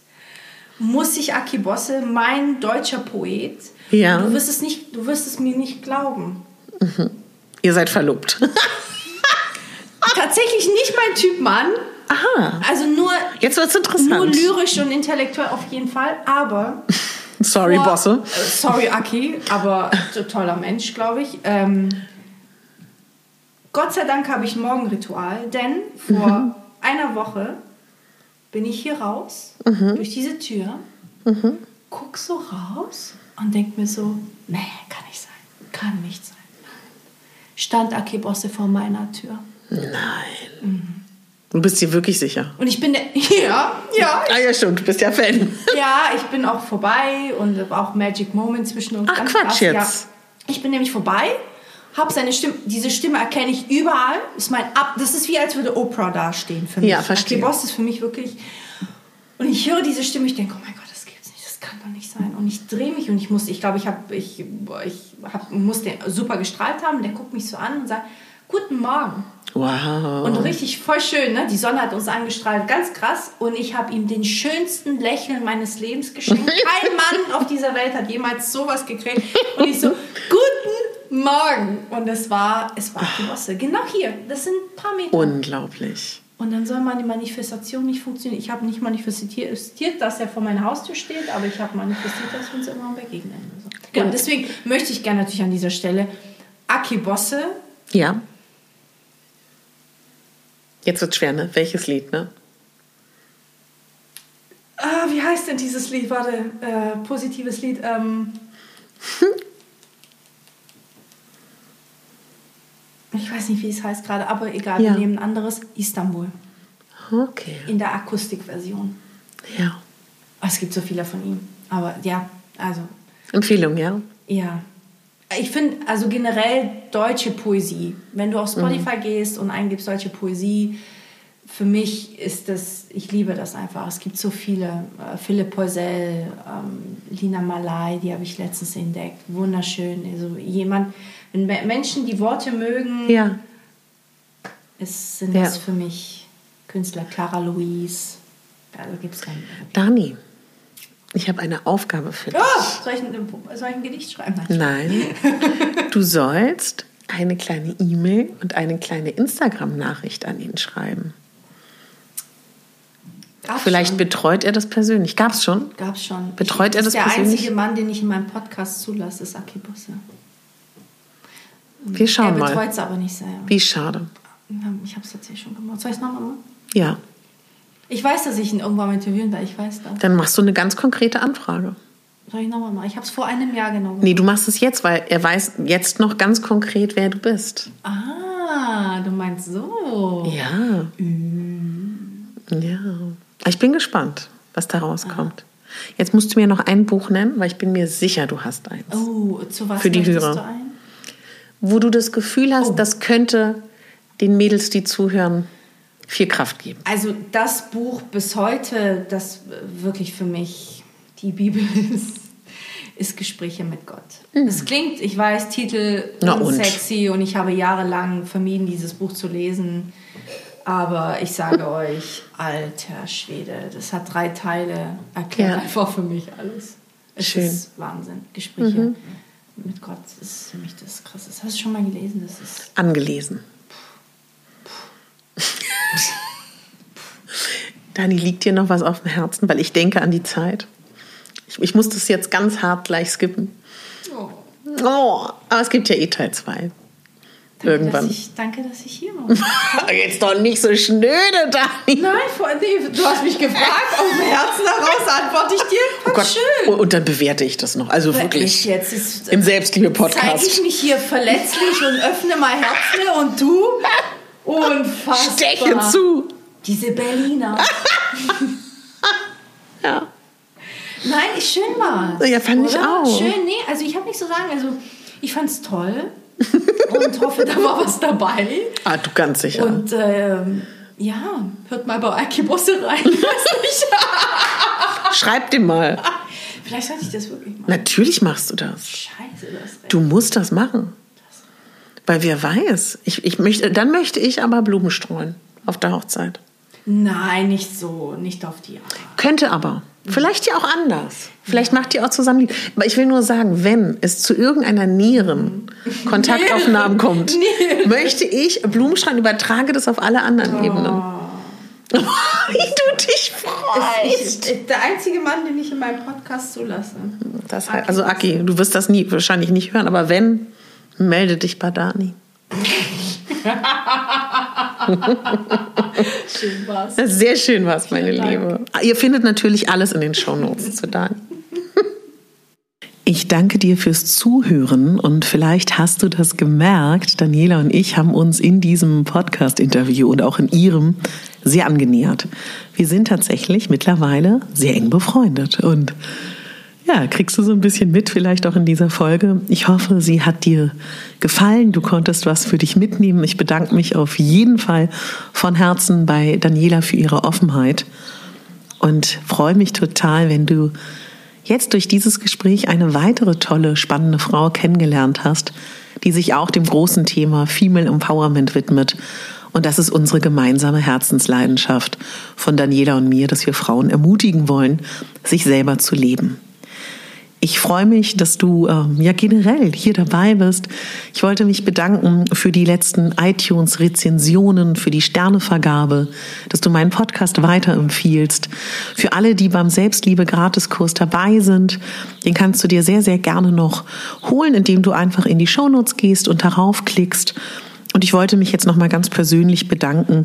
muss ich Akibosse, mein deutscher Poet. Ja. Du wirst es nicht, du wirst es mir nicht glauben. Mhm. Ihr seid verlobt. Tatsächlich nicht mein Typ Mann. Aha. Also nur, Jetzt wird's interessant. nur lyrisch und intellektuell auf jeden Fall, aber. sorry, vor, Bosse. Äh, sorry, Aki, aber toller Mensch, glaube ich. Ähm, Gott sei Dank habe ich ein Morgenritual, denn vor mhm. einer Woche bin ich hier raus, mhm. durch diese Tür, mhm. guck so raus und denk mir so, nee, kann nicht sein, kann nicht sein. Stand Aki Bosse vor meiner Tür. Nein. Mhm. Du bist dir wirklich sicher. Und ich bin der, ja, ja. Ah ja, stimmt, du bist ja Fan. Ja, ich bin auch vorbei und auch Magic Moment zwischen uns. Ach Quatsch krass. jetzt. Ja. Ich bin nämlich vorbei, habe seine Stimme, diese Stimme erkenne ich überall. Ist mein Ab, das ist wie als würde Oprah dastehen für mich. Ja, verstehe. Der Boss ist für mich wirklich. Und ich höre diese Stimme, ich denke, oh mein Gott, das gibt's nicht, das kann doch nicht sein. Und ich drehe mich und ich muss, ich glaube, ich habe, ich, ich hab, muss den super gestrahlt haben. Der guckt mich so an und sagt, guten Morgen. Wow. Und richtig voll schön, ne? Die Sonne hat uns angestrahlt, ganz krass. Und ich habe ihm den schönsten Lächeln meines Lebens geschenkt. Kein Mann auf dieser Welt hat jemals sowas gekriegt. Und ich so, guten Morgen. Und es war, es war die Bosse. Genau hier. Das sind ein paar Meter. Unglaublich. Und dann soll meine Manifestation nicht funktionieren. Ich habe nicht manifestiert, dass er vor meiner Haustür steht, aber ich habe manifestiert, dass wir uns irgendwann begegnen. Also. Genau, deswegen möchte ich gerne natürlich an dieser Stelle Aki Bosse. Ja Jetzt wird schwer, ne? Welches Lied, ne? Ah, wie heißt denn dieses Lied? Warte, äh, positives Lied. Ähm. ich weiß nicht, wie es heißt gerade, aber egal, ja. wir nehmen ein anderes. Istanbul. Okay. In der Akustikversion. Ja. Es gibt so viele von ihm. Aber ja, also. Empfehlung, ja? Ja. Ich finde, also generell deutsche Poesie, wenn du auf Spotify mhm. gehst und eingibst deutsche Poesie, für mich ist das, ich liebe das einfach. Es gibt so viele. Äh, Philipp Poisel, ähm, Lina Malai, die habe ich letztens entdeckt. Wunderschön. Also jemand, wenn Menschen die Worte mögen, ja. ist, sind ja. das für mich Künstler. Clara Louise. Also gibt es keinen. Dani. Ich habe eine Aufgabe für dich. Oh, soll, ich ein, soll ich ein Gedicht schreiben? Nein. Du sollst eine kleine E-Mail und eine kleine Instagram-Nachricht an ihn schreiben. Gab's Vielleicht schon. betreut er das persönlich. Gab es schon? Gab es schon. Betreut ich, er das der persönlich? Der einzige Mann, den ich in meinem Podcast zulasse, ist Aki Busse. Wir schauen mal. Er betreut es aber nicht sehr. Wie schade. Ich habe es jetzt hier schon gemacht. Soll ich es nochmal machen? Ja. Ich weiß, dass ich ihn irgendwann mal interviewen werde. Ich weiß das. Dann machst du eine ganz konkrete Anfrage. Soll ich nochmal machen? Ich habe es vor einem Jahr gemacht. Nee, du machst es jetzt, weil er weiß jetzt noch ganz konkret, wer du bist. Ah, du meinst so. Ja. Mhm. Ja. Ich bin gespannt, was da rauskommt. Ah. Jetzt musst du mir noch ein Buch nennen, weil ich bin mir sicher, du hast eins. Oh, zu was Für die Hörer. Wo du das Gefühl hast, oh. das könnte den Mädels, die zuhören, viel Kraft geben. Also das Buch bis heute, das wirklich für mich die Bibel ist, ist Gespräche mit Gott. Es mhm. klingt, ich weiß, Titel sexy und ich habe jahrelang vermieden, dieses Buch zu lesen. Aber ich sage euch, alter Schwede, das hat drei Teile, erklärt ja. einfach für mich alles. Es Schön. ist Wahnsinn. Gespräche mhm. Mit Gott ist für mich das Krasse. Hast du schon mal gelesen? Das ist Angelesen. Dani, liegt dir noch was auf dem Herzen? Weil ich denke an die Zeit. Ich, ich muss das jetzt ganz hart gleich skippen. Oh. oh aber es gibt ja eh Teil 2. Irgendwann. Dass ich, danke, dass ich hier war. Jetzt doch nicht so schnöde, Dani. Nein, nee, du hast mich gefragt, aus dem Herzen heraus antworte ich dir. Oh Gott. schön. Und dann bewerte ich das noch. Also wirklich. Jetzt ist, Im Selbstliebe-Podcast. Zeige ich mich hier verletzlich und öffne mal Herzen und du unfassbar. Steche zu. Diese Berliner. ja. Nein, schön war Ja, fand oder? ich auch. Schön, nee, also ich habe nicht so sagen, also ich fand es toll und hoffe, da war was dabei. Ah, du ganz sicher. Und ähm, ja, hört mal bei Aki Bosse rein. Schreib dem mal. Vielleicht sollte ich das wirklich machen. Natürlich machst du das. Scheiße, das. Du musst das machen. Weil wer weiß. Ich, ich möchte, dann möchte ich aber Blumen streuen auf der Hochzeit. Nein, nicht so, nicht auf die Art. Könnte aber. Vielleicht ja auch anders. Vielleicht macht ihr auch zusammen. Aber ich will nur sagen, wenn es zu irgendeiner Nieren-Kontaktaufnahmen kommt, Nieren. möchte ich Blumenschrein übertrage das auf alle anderen oh. Ebenen. Wie du dich freust. Ich, der einzige Mann, den ich in meinem Podcast zulasse. Das heißt, also Aki, du wirst das nie wahrscheinlich nicht hören, aber wenn, melde dich bei Dani. schön war's. Sehr schön war's, meine Vielen Liebe. Dank. Ihr findet natürlich alles in den Shownotes zu Dani. Ich danke dir fürs Zuhören und vielleicht hast du das gemerkt. Daniela und ich haben uns in diesem Podcast-Interview und auch in ihrem sehr angenähert. Wir sind tatsächlich mittlerweile sehr eng befreundet und ja, kriegst du so ein bisschen mit, vielleicht auch in dieser Folge. Ich hoffe, sie hat dir gefallen. Du konntest was für dich mitnehmen. Ich bedanke mich auf jeden Fall von Herzen bei Daniela für ihre Offenheit und freue mich total, wenn du jetzt durch dieses Gespräch eine weitere tolle, spannende Frau kennengelernt hast, die sich auch dem großen Thema Female Empowerment widmet. Und das ist unsere gemeinsame Herzensleidenschaft von Daniela und mir, dass wir Frauen ermutigen wollen, sich selber zu leben. Ich freue mich, dass du ähm, ja generell hier dabei bist. Ich wollte mich bedanken für die letzten iTunes-Rezensionen, für die Sternevergabe, dass du meinen Podcast weiterempfiehlst. Für alle, die beim Selbstliebe-Gratiskurs dabei sind, den kannst du dir sehr, sehr gerne noch holen, indem du einfach in die Shownotes gehst und darauf klickst und ich wollte mich jetzt nochmal ganz persönlich bedanken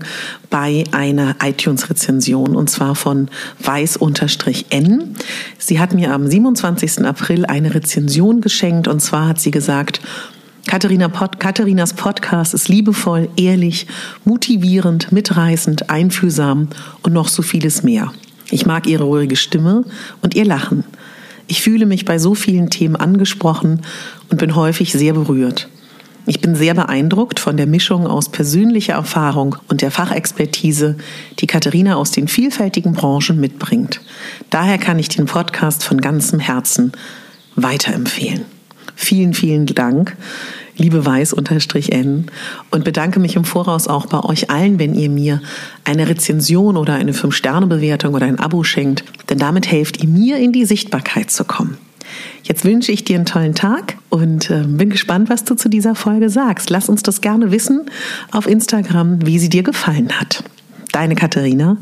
bei einer iTunes-Rezension und zwar von weiß-n. Sie hat mir am 27. April eine Rezension geschenkt und zwar hat sie gesagt, Katharina Pod, Katharinas Podcast ist liebevoll, ehrlich, motivierend, mitreißend, einfühlsam und noch so vieles mehr. Ich mag ihre ruhige Stimme und ihr Lachen. Ich fühle mich bei so vielen Themen angesprochen und bin häufig sehr berührt. Ich bin sehr beeindruckt von der Mischung aus persönlicher Erfahrung und der Fachexpertise, die Katharina aus den vielfältigen Branchen mitbringt. Daher kann ich den Podcast von ganzem Herzen weiterempfehlen. Vielen, vielen Dank, liebe Weiß-N und bedanke mich im Voraus auch bei euch allen, wenn ihr mir eine Rezension oder eine 5-Sterne-Bewertung oder ein Abo schenkt, denn damit helft ihr mir in die Sichtbarkeit zu kommen. Jetzt wünsche ich dir einen tollen Tag und äh, bin gespannt, was du zu dieser Folge sagst. Lass uns das gerne wissen auf Instagram, wie sie dir gefallen hat. Deine Katharina.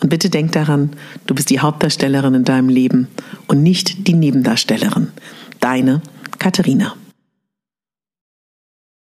Und bitte denk daran, du bist die Hauptdarstellerin in deinem Leben und nicht die Nebendarstellerin. Deine Katharina.